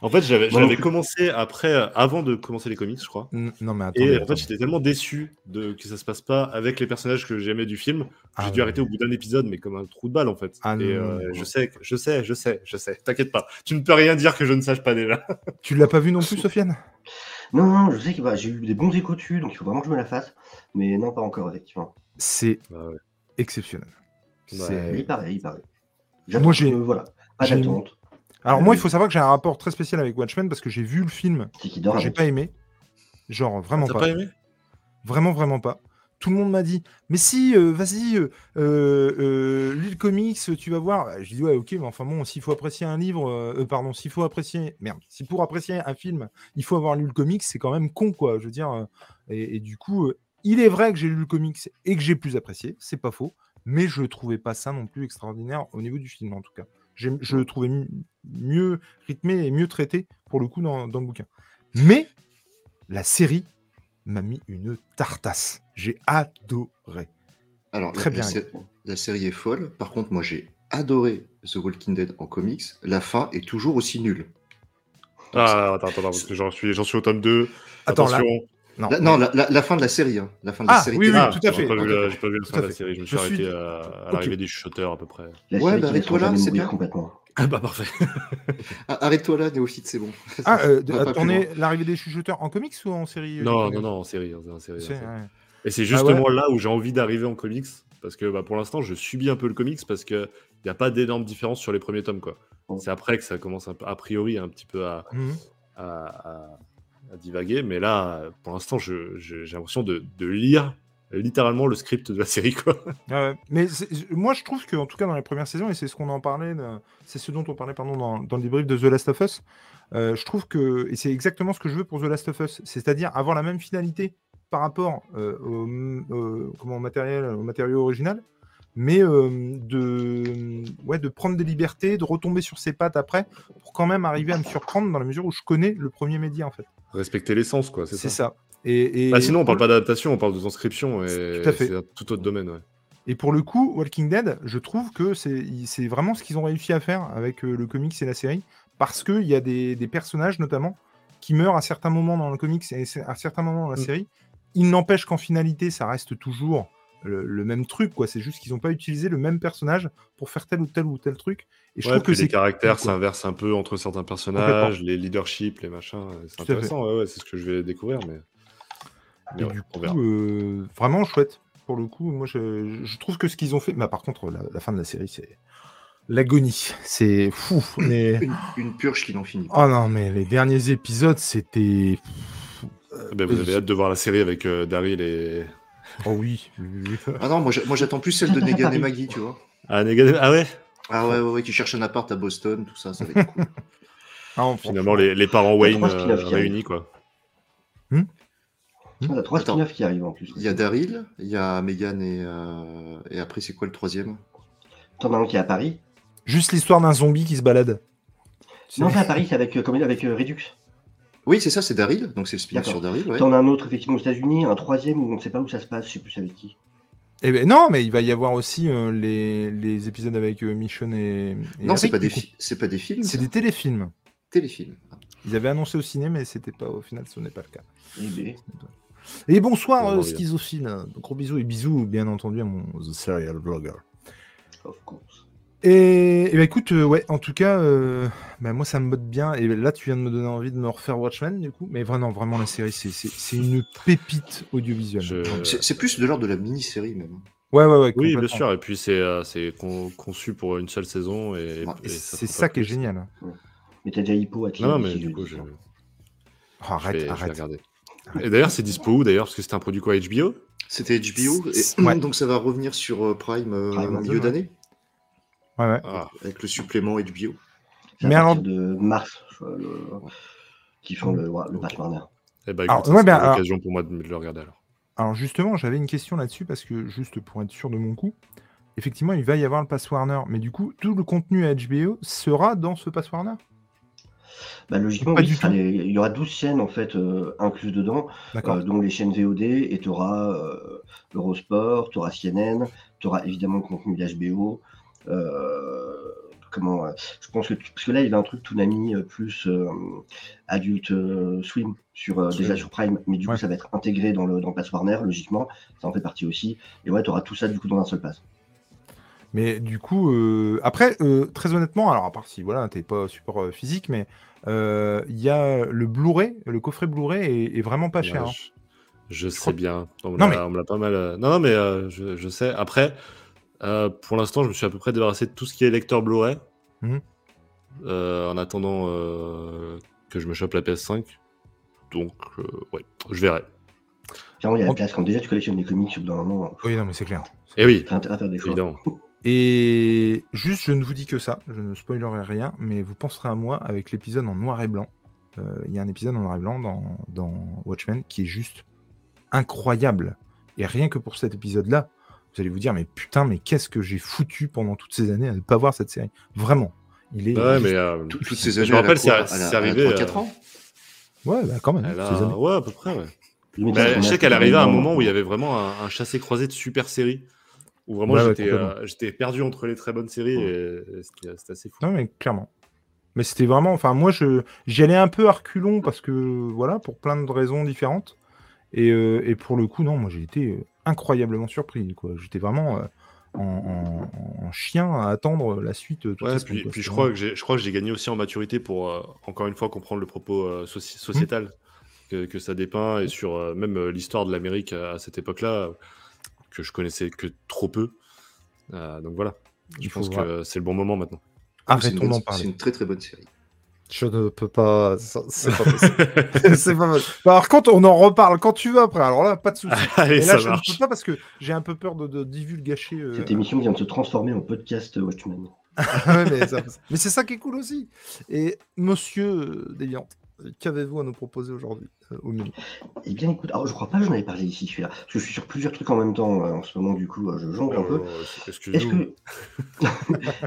En fait, j'avais commencé après, euh, avant de commencer les comics, je crois. Non, mais attendez. Et en fait, j'étais tellement déçu de que ça se passe pas avec les personnages que j'aimais du film. Ah J'ai dû ouais. arrêter au bout d'un épisode, mais comme un trou de balle en fait. Ah et non, euh, non, je sais, je sais, je sais, je sais. T'inquiète pas. Tu ne peux rien dire que je ne sache pas déjà. Tu l'as pas vu non plus, Sofiane? Non, non, je sais que bah, j'ai eu des bons échos dessus, donc il faut vraiment que je me la fasse. Mais non, pas encore, effectivement. C'est Bah ouais. exceptionnel. Ouais. Il paraît, il paraît. Moi, j'ai- voilà, pas d'attente. Alors moi, il faut savoir que j'ai un rapport très spécial avec Watchmen parce que j'ai vu le film, C'est qui dort j'ai pas aimé. Genre vraiment T'as pas. pas aimé? Vraiment, vraiment pas. Tout le monde m'a dit, mais si, euh, vas-y, euh, euh, euh, lis le comics, tu vas voir. Je dis, ouais, ok, mais enfin bon, s'il faut apprécier un livre, euh, euh, pardon, s'il faut apprécier, merde, si pour apprécier un film, il faut avoir lu le comics, c'est quand même con, quoi. Je veux dire, euh, et, et du coup, euh, il est vrai que j'ai lu le comics et que j'ai plus apprécié, c'est pas faux, mais je trouvais pas ça non plus extraordinaire au niveau du film, en tout cas. Je le trouvais mi- mieux rythmé et mieux traité, pour le coup, dans, dans le bouquin. Mais la série m'a mis une tartasse. J'ai adoré. Alors, Très la, bien. La, sé- la série est folle. Par contre, moi, j'ai adoré The Walking Dead en comics. La fin est toujours aussi nulle. Ah, attends, attends, attends, parce que j'en suis, j'en suis au tome 2. Attends, là- Attention. Non, La- non, la, la- la fin de la série. hein. La fin de la Ah, série. oui, oui, Ah, tout à j'ai fait. pas vu Ok. la- J'ai pas vu la fin de la série. Je me Je suis suis- arrêté à, l'arrivée des chuchoteurs à peu près. La Ouais, bah, arrête-toi là, c'est bien. complètement. Ah bah parfait. Ah, Arrête-toi là, Néophyte, c'est bon. Ah, euh, On pas l'arrivée des chuchoteurs en comics ou en série euh, Non, du non, non, en série. En série. Et c'est Ah justement ouais là où j'ai envie d'arriver en comics, parce que bah, pour l'instant, je subis un peu le comics, parce qu'il n'y a pas d'énorme différence sur les premiers tomes. quoi. C'est après que ça commence a priori un petit peu à, Mhm. à, à- divaguer, mais là, pour l'instant, j'ai l'impression de, lire littéralement le script de la série. Mais moi, je trouve que, en tout cas, dans les premières saisons, et c'est ce qu'on en parlait, de- c'est ce dont on parlait pardon, dans, dans le débrief de The Last of Us, euh, je trouve que, et c'est exactement ce que je veux pour The Last of Us, c'est-à-dire avoir la même finalité par rapport euh, au, au- au matériel, au matériau original, mais euh, de, ouais, de prendre des libertés, de retomber sur ses pattes après, pour quand même arriver à me surprendre dans la mesure où je connais le premier média en fait. Respecter l'essence, quoi, c'est C'est ça. ça. Et, et- Bah, sinon, on parle pas d'adaptation, on parle de transcription, et Tout c'est un tout autre domaine. Ouais. Et pour le coup, Walking Dead, je trouve que c'est vraiment ce qu'ils ont réussi à faire avec euh, le comics et la série, parce qu'il y a des, des personnages notamment qui meurent à certains moments dans le comics et à certains moments dans la Mm. série. Il n'empêche qu'en finalité, ça reste toujours le, le même truc, quoi. C'est juste qu'ils n'ont pas utilisé le même personnage pour faire tel ou tel ou tel truc. Et je Ouais, trouve que les c'est caractères s'inversent un peu entre certains personnages, les leaderships, les machins. C'est à fait. intéressant, ouais, ouais, c'est ce que je vais découvrir. Mais, mais du coup, euh, vraiment chouette. Pour le coup, moi, je, je trouve que ce qu'ils ont fait. Bah, par contre, la, la fin de la série, c'est l'agonie. C'est fou. Mais Une, une purge qui n'en finit pas. oh non, mais les derniers épisodes, c'était. Eh ben, vous avez hâte de voir la série avec euh, Daryl et. Oh oui. oui, oui, oui. Ah non, moi j'a- moi, j'attends plus celle de Negan et Maggie, tu vois. Ah, Negan- ah ouais? Ah ouais, ouais, ouais, qui cherche un appart à Boston, tout ça, ça va être cool. Ah, non, Finalement, les, les parents Wayne trois euh, réunis, quoi. On a trois Attends. spin-offs qui arrivent en plus. Il y a Daryl, il y a Megan et, euh, et après, c'est quoi le troisième? T'en as un qui est à Paris. Juste l'histoire d'un zombie qui se balade. Non, c'est à Paris, c'est avec, euh, avec euh, Redux. Oui, c'est ça, c'est Daryl, donc c'est le spin-off sur Daryl, ouais. T'en as un autre effectivement aux États-Unis, un troisième où on ne sait pas où ça se passe, je sais plus avec qui. Eh ben, non, mais il va y avoir aussi euh, les, les épisodes avec euh, Michonne et. et Non, c'est pas, des c'est pas des films, C'est ça des téléfilms. téléfilms. Ils avaient annoncé au ciné, mais c'était pas au final, ce n'est pas le cas. Eh ben, Et bonsoir, On euh, schizophile. Gros bisous et bisous, bien entendu, à mon The Serial Blogger. of course. Et, et bah écoute, euh, ouais, en tout cas, euh, bah, moi ça me botte bien. Et là, tu viens de me donner envie de me refaire Watchmen, du coup. Mais vraiment, vraiment, la série, c'est- une pépite audiovisuelle. Je-. C'est plus de l'ordre de la mini-série, même. Ouais, ouais, ouais. Oui, bien sûr. Et puis, c'est euh, con- conçu pour une seule saison. Et, Ouais. Et et C'est ça qui est génial. Mais t'as déjà Hippo à Non, non, mais du coup, je. Oh, je arrête, vais, je vais arrête. Et d'ailleurs, c'est dispo où d'ailleurs? Parce que c'était un produit quoi HBO C'était HBO, et Ouais. donc ça va revenir sur Prime euh, Prime, en milieu ouais. d'année, Ouais, ouais. Ah, avec le supplément HBO. C'est à Mais alors- de mars, le- qui font le, le Patch Warner. eh ben, écoute, ouais, ben, alors- l'occasion pour moi de le regarder alors. Alors justement, j'avais une question là-dessus parce que juste pour être sûr de mon coup, effectivement, il va y avoir le Pass Warner, mais du coup, tout le contenu HBO sera dans ce Pass Warner? Bah, logiquement, Pas oui, du ce sera tout. les- il y aura 12 chaînes en fait euh, incluses dedans, D'accord. euh, dont les chaînes VOD, et tu auras euh, Eurosport, tu auras CNN, tu auras évidemment le contenu d'HBO. Euh, comment, euh, je pense que, parce que là, il y avait un truc Toonami euh, plus euh, adulte euh, swim, sur, euh, déjà sur Prime, mais du Ouais. coup, ça va être intégré dans le, dans le Pass Warner, logiquement, ça en fait partie aussi. Et ouais, tu auras tout ça du coup dans un seul pass. Mais du coup, euh, après, euh, très honnêtement, alors à part si voilà, t'es pas support euh, physique, mais euh, il y a le Blu-ray, le coffret Blu-ray est, est vraiment pas cher. Ouais, hein. Je, je sais crois- bien. On me Non, on me l'a pas mal. euh, Non, non, mais euh, je, je sais. Après, euh, pour l'instant, je me suis à peu près débarrassé de tout ce qui est lecteur Blu-ray. Mhm. Euh, en attendant euh, que je me chope la PS5. Donc, euh, ouais, je verrai. Clairement, il y a la place. Quand déjà tu collectionnes des comics, bout d'un moment, Oui, non, mais c'est clair. Et oui, t'as intérêt à faire des choix. évidemment. Et juste, je ne vous dis que ça, je ne spoilerai rien, mais vous penserez à moi avec l'épisode en noir et blanc. Euh, Il y a un épisode en noir et blanc dans, dans Watchmen qui est juste incroyable. Et rien que pour cet épisode-là, vous allez vous dire, mais putain, mais qu'est-ce que j'ai foutu pendant toutes ces années à ne pas voir cette série? Vraiment. Il est. Ouais, juste- mais. euh, Tout- je toutes ces années, me rappelle, c'est arrivé. 3-4 euh, ans? Ouais, bah, quand même. elle a- ces années. Ouais, à peu près, ouais. Bah, je sais qu'elle arrivait à un moment où il y avait vraiment un, un chassé-croisé de super séries. Où vraiment Ouais, ouais, j'étais complètement. euh, j'étais perdu entre les très bonnes séries et, et c'était assez fou. Non, mais clairement. Mais c'était vraiment. Enfin, moi, je j'y allais un peu à reculons parce que, voilà, pour plein de raisons différentes. Et, euh, et pour le coup, non, moi, j'ai été euh, incroyablement surpris. quoi. J'étais vraiment euh, en, en- en chien à attendre la suite. euh, Ouais, puis, puis je crois que j'ai je crois que j'ai gagné aussi en maturité pour euh, encore une fois comprendre le propos euh, soci- sociétal que, que ça dépeint et sur euh, même euh, l'histoire de l'Amérique à, à cette époque-là que je connaissais que trop peu. Euh, donc voilà, je pense voir. que c'est le bon moment maintenant. C'est Arrêtons d'en C'est parler. une très très bonne série. Je ne peux pas. C'est pas possible. c'est pas possible. Par contre, on en reparle quand tu veux après. Alors là, pas de souci. Allez, Et là, ça je ne peux pas parce que j'ai un peu peur de, de divulgacher. euh, Cette émission vient de se transformer en podcast Watchmen. Ouais, mais mais c'est ça qui est cool aussi. Et monsieur euh, Deviant, Qu'avez-vous à nous proposer aujourd'hui euh, au menu? Eh bien, écoute, alors je crois pas que j'en avais parlé ici, celui-là. Parce que je suis sur plusieurs trucs en même temps euh, en ce moment, du coup, euh, je jongle un peu. Oh, Est-ce Excuse-nous. que.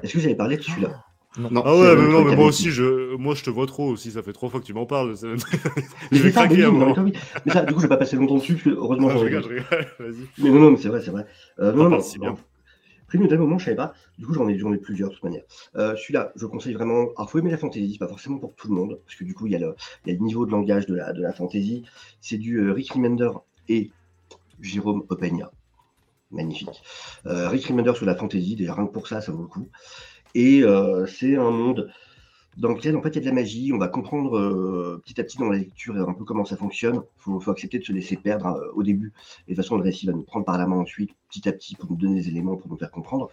Est-ce que vous avez parlé de celui-là? Non, Ah ouais, mais non, mais moi aussi, je, moi je te vois trop aussi, ça fait trois fois que tu m'en parles. Mais je vais ça, mais craquer oui, mais ça, du coup, je vais pas passer longtemps dessus, parce que heureusement, Non, j'en je rigole, je rigole, vas-y. Mais non, non, mais c'est vrai, c'est vrai. Euh, non, non, parles mais- si bien. Premier d'un moment, je savais pas. Du coup, j'en ai, j'en ai plusieurs de toute manière. Euh, Celui-là, je conseille vraiment. Alors, faut aimer la fantasy, pas forcément pour tout le monde, parce que du coup, il y a le, il y a le niveau de langage de la, de la fantasy. C'est du euh, Rick Remender et Jérôme Opeña. Magnifique. Euh, Rick Remender sur la fantasy, déjà rien que pour ça, ça vaut le coup. Et euh, c'est un monde dans lequel en fait il y a de la magie. On va comprendre euh, petit à petit dans la lecture un peu comment ça fonctionne. Il faut, accepter de se laisser perdre euh, au début. Et de toute façon, le récit va nous prendre par la main ensuite, petit à petit, pour nous donner des éléments, pour nous faire comprendre.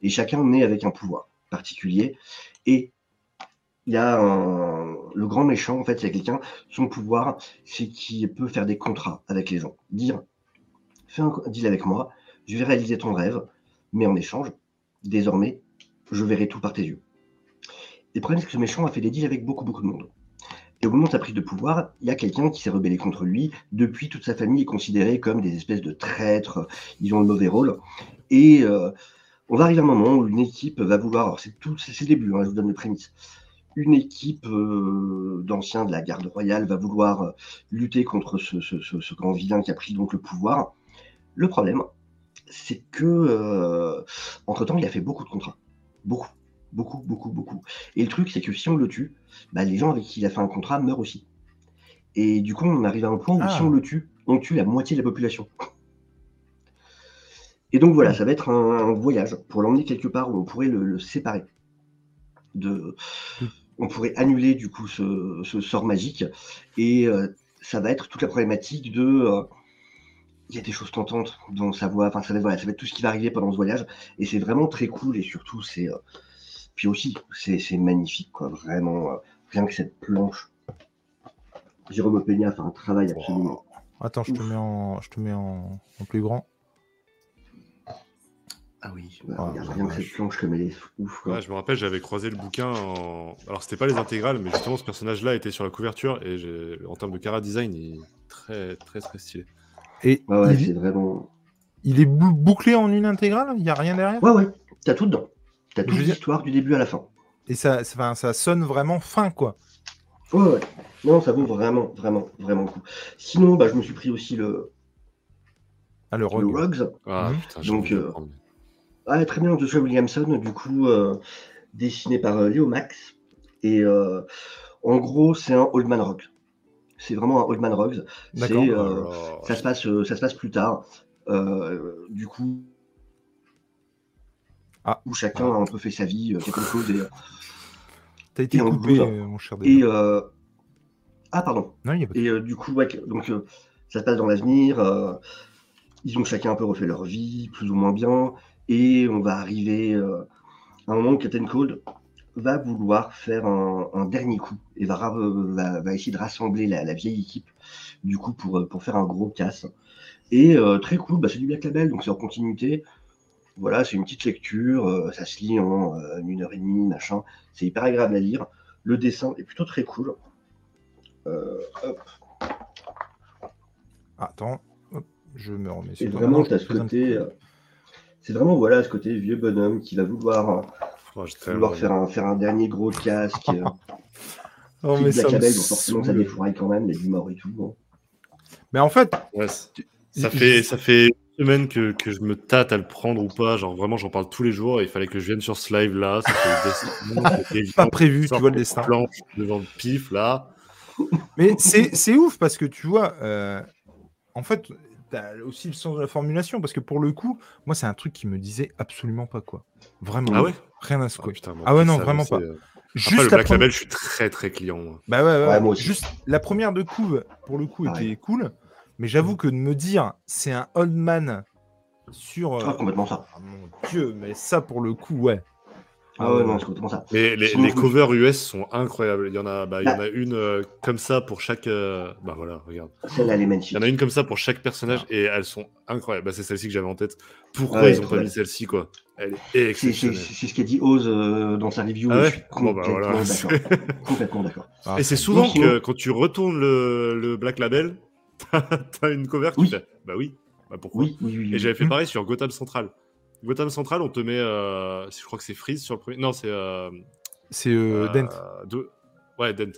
Et chacun naît avec un pouvoir particulier. Et il y a le grand méchant, en fait, c'est quelqu'un, son pouvoir, c'est qu'il peut faire des contrats avec les gens. Dire, fais un deal avec moi, je vais réaliser ton rêve, mais en échange, désormais, je verrai tout par tes yeux. Le problème, c'est que ce méchant a fait des deals avec beaucoup, beaucoup de monde? Et au moment de sa prise de pouvoir, il y a quelqu'un qui s'est rebellé contre lui. Depuis, toute sa famille est considérée comme des espèces de traîtres. Ils ont le mauvais rôle. Et euh, on va arriver à un moment où une équipe va vouloir. Alors, c'est tout, c'est début. hein, je vous donne les prémices. Une équipe euh, d'anciens de la garde royale va vouloir euh, lutter contre ce, grand vilain qui a pris donc le pouvoir. Le problème, c'est que entre temps, il a fait beaucoup de contrats, beaucoup, beaucoup, beaucoup, beaucoup. Et le truc, c'est que si on le tue, bah, les gens avec qui il a fait un contrat meurent aussi. Et du coup, on arrive à un point où Ah. si on le tue, on tue la moitié de la population. Et donc voilà, ça va être un, un voyage pour l'emmener quelque part où on pourrait le, le séparer. De, on pourrait annuler du coup ce, ce sort magique. Et euh, ça va être toute la problématique de. euh, il y a des choses tentantes dans sa voix. Enfin, ça va, voilà, ça va être tout ce qui va arriver pendant ce voyage. Et c'est vraiment très cool. Et surtout, c'est. euh, puis aussi, c'est magnifique, quoi. Vraiment, euh, rien que cette planche. Jérôme Peña fait un travail absolument. Attends, je te mets en, je te mets en, en plus grand. Ah oui, bah, Ah, regarde, rien que cette planche comme elle est ouf. quoi. Ouais, je me rappelle, j'avais croisé le bouquin en. Alors, c'était pas les intégrales, mais justement, ce personnage-là était sur la couverture et en termes de cara design, il est très, très, très stylé. Et Ouais, ouais, il, c'est vraiment. il est bou- bouclé en une intégrale? Il n'y a rien derrière? Ouais, ouais, t'as tout dedans. T'as toute dire- l'histoire du début à la fin. Et ça, ça, sonne vraiment fin, quoi. Ouais, ouais. Non, ça vaut vraiment, vraiment, vraiment le coup. Sinon, bah, je me suis pris aussi le, Ah, le le rogue. Rugs. Ah, Mhm. putain, Donc, euh. Ah, très bien, Joshua Williamson, du coup, euh, dessiné par euh, Léo Max. Et euh, en gros, c'est un Old Man Rock. C'est vraiment un Old Man là. ça, se passe, euh, ça se passe plus tard. Euh, du coup, Ah. où chacun a un peu fait sa vie, euh, quelque chose. Et, T'as été et coupé, mon cher et, ah, pardon. Non, il y a pas de- Et euh, du coup, ouais, donc, euh, ça se passe dans l'avenir. euh, ils ont chacun un peu refait leur vie, plus ou moins bien. Et on va arriver à un moment où Captain Cold va vouloir faire un, un dernier coup et va, ra- va, va essayer de rassembler la, la vieille équipe, du coup, pour, euh, pour faire un gros casse. Et euh, très cool, bah, c'est du Black Label, donc c'est en continuité. Voilà, c'est une petite lecture, euh, ça se lit en euh, une heure et demie, machin. C'est hyper agréable à lire. Le dessin est plutôt très cool. Hop. Attends, hop, je me remets Et sur vraiment, Non, tu as ce je te donne- côté. euh, C'est vraiment voilà, ce côté vieux bonhomme qui va vouloir, Oh, vouloir faire, un, faire un dernier gros casque. euh, Oh, mais ça donc forcément ça défouraille quand même, les morts et tout. bon. Mais en fait, Ouais, ça, fait, ça fait une semaine que, que je me tâte à le prendre ou pas. Genre, vraiment, j'en parle tous les jours. et Il fallait que je vienne sur ce live-là. C'était le destin. C'était pas prévu, tu vois le de destin. planche devant le pif, là. Mais c'est c'est ouf parce que tu vois, euh, en fait, tu as aussi le sens de la formulation parce que pour le coup, moi, c'est un truc qui me disait absolument pas quoi. Vraiment. Ah ouais? Rien à Ah, secouer. putain, moi, Ah ouais, non, ça vraiment pas. euh. Juste Après, le la Black première- Label, je suis très très client. moi. Bah ouais, ouais, Ouais, moi aussi. Juste la première de couve, pour le coup, était Pareil. cool. Mais j'avoue que de me dire, c'est un old man sur. euh, Ah, complètement ça. ah, mon dieu, mais ça pour le coup, ouais. Ah ouais, non, c'est complètement ça. Mais les, covers US sont incroyables. Il y en a, bah, il y en a une euh, comme ça pour chaque. euh, Bah voilà, regarde. Celle-là, elle est Il magnifique. y en a une comme ça pour chaque personnage et elles sont incroyables. Bah, c'est celle-ci que j'avais en tête. Pourquoi Ouais, ils ont trop pas belle. mis celle-ci quoi? Elle est C'est c'est- exceptionnelle. c'est ce qu'a dit Oz euh, dans sa review. Ah et ouais? je suis Bon, bah, complètement voilà. d'accord. complètement d'accord. Ah, Et c'est souvent sinon- que quand tu retournes le, le Black Label, t'as une cover qui Oui. fait Bah oui, bah pourquoi? Oui, oui, oui. Et j'avais fait Mm. pareil sur Gotham Central. Gotham Central, on te met. euh, je crois que c'est Freeze sur le premier. Non, c'est. euh, C'est euh, euh, Dent. Ouais, Dent.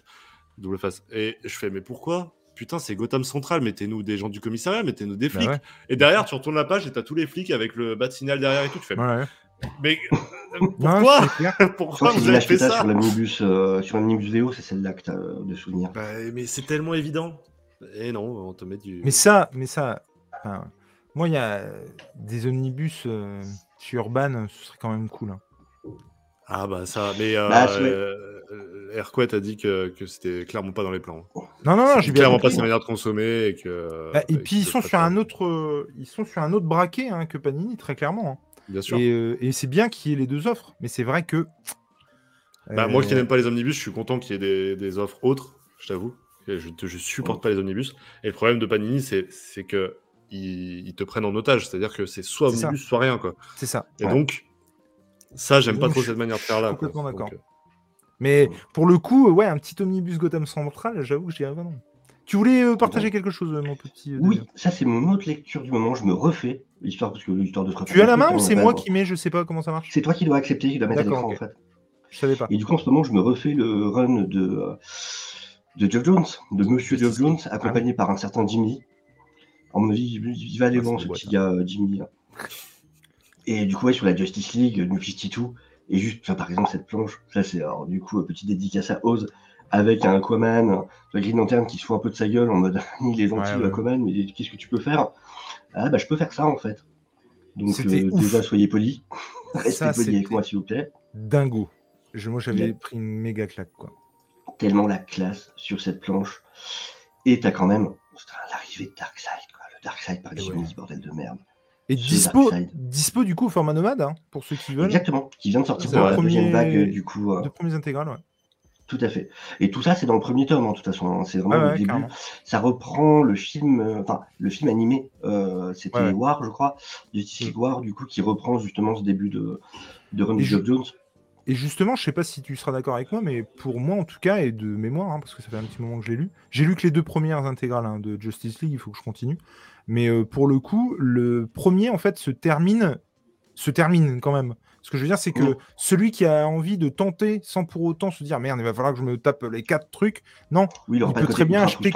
Double face. Et je fais, mais pourquoi? Putain, c'est Gotham Central, mettez-nous des gens du commissariat, mettez-nous des Bah flics. ouais. Et derrière, tu retournes la page et t'as tous les flics avec le bas de signal derrière et tout. Tu fais, Ouais, mais euh, Non, pourquoi Pourquoi vous avez fait ça sur l'omnibus euh, sur l'omnibus VO, c'est celle-là que t'as de souvenir. Bah, Mais c'est tellement évident. Et non, on te met du. Mais ça, mais ça, enfin, moi, il y a des omnibus euh, chez Urban, ce serait quand même cool. hein. Ah bah ça, mais euh, Bah, euh, Airquet a dit que, que c'était clairement pas dans les plans. Non, non, non, j'ai clairement pas sa manière de consommer et que. Bah, et et puis que ils sont sur un autre, euh, ils sont sur un autre braquet hein, que Panini, très clairement. hein. Bien sûr. Et, euh, et c'est bien qu'il y ait les deux offres, mais c'est vrai que. Bah, moi qui euh, n'aime pas les omnibus, je suis content qu'il y ait des, des offres autres, je t'avoue. Je, je supporte pas les omnibus. Et le problème de Panini, c'est c'est que ils, ils te prennent en otage. C'est-à-dire que c'est soit C'est ça. omnibus, soit rien. Quoi. c'est ça. Et Ouais. donc, ça, j'aime pas trop cette manière de faire là. quoi. complètement Donc, d'accord. euh, Mais pour le coup, ouais, un petit omnibus Gotham Central, j'avoue que je dirais pas non. Tu voulais euh, partager quelque chose, euh, mon petit. euh, Oui, ça c'est mon autre lecture du moment. Je me refais, histoire parce que l'histoire de Tu as la main ou c'est moi qui mets Je sais pas comment ça marche? C'est toi qui dois accepter, qui dois mettre à l'écran en fait. Je savais pas. Et du coup, en ce moment, je me refais le run de, euh, de Geoff Jones, de Monsieur Geoff Jones, accompagné par un certain Jimmy. À mon avis, il va aller loin, ce petit boîte, gars, euh, Jimmy. là. Et du coup, ouais, sur la Justice League, New 52, et juste, enfin, par exemple, cette planche, ça c'est, alors, du coup, euh, petite dédicace à Oz, avec un Aquaman, euh, la Green Lantern qui se fout un peu de sa gueule en mode, il est gentil, Ouais, ouais. Aquaman, mais qu'est-ce que tu peux faire? Ah, bah, je peux faire ça, en fait. Donc, euh, déjà, soyez polis. Restez polis avec moi, s'il vous plaît. Dingo. Je, moi, j'avais pris une méga claque, quoi. tellement la classe sur cette planche. Et t'as quand même l'arrivée de Darkseid, Darkseid par ouais. ce bordel de merde. Et Ce dispo, dispo du coup au format nomade, hein, pour ceux qui veulent. Exactement, qui vient de sortir le la deuxième premier- vague, euh, du coup. euh, Deux premiers intégrales, ouais. tout à fait. Et tout ça, c'est dans le premier tome, en toute façon. hein. C'est vraiment Ouais, le début. carrément. Ça reprend le film, euh, enfin, le film animé, euh, c'était Ouais. War, je crois, Justice League War, du coup, qui reprend justement ce début de, de de je- Jones. Et justement, je sais pas si tu seras d'accord avec moi, mais pour moi en tout cas, et de mémoire, hein, parce que ça fait un petit moment que je l'ai lu, j'ai lu que les deux premières intégrales hein, de Justice League, il faut que je continue. Mais euh, pour le coup, le premier en fait se termine, se termine quand même. Ce que je veux dire, c'est que Mm. celui qui a envie de tenter sans pour autant se dire merde, il va falloir que je me tape les quatre trucs, non, Oui, Il peut très bien acheter-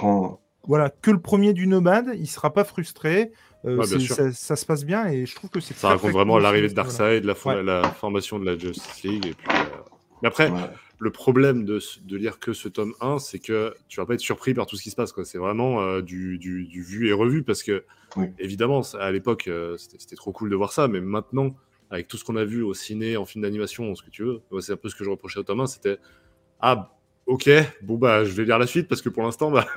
voilà, que le premier du nomade, il sera pas frustré, euh, Ouais, ça, ça se passe bien et je trouve que c'est Ça très, raconte très vraiment cool l'arrivée de Darkseid, la, fo- Ouais. la formation de la Justice League. Et puis, euh, Mais après, Ouais. Le problème de, de lire que ce tome 1, c'est que tu vas pas être surpris par tout ce qui se passe. quoi. C'est vraiment euh, du, du- du vu et revu parce que, Oui. évidemment, à l'époque, euh, c'était c'était trop cool de voir ça, mais maintenant, avec tout ce qu'on a vu au ciné, en film d'animation, ce que tu veux, c'est un peu ce que je reprochais au tome 1, c'était Ah, ok, bon, bah, je vais lire la suite parce que pour l'instant, bah.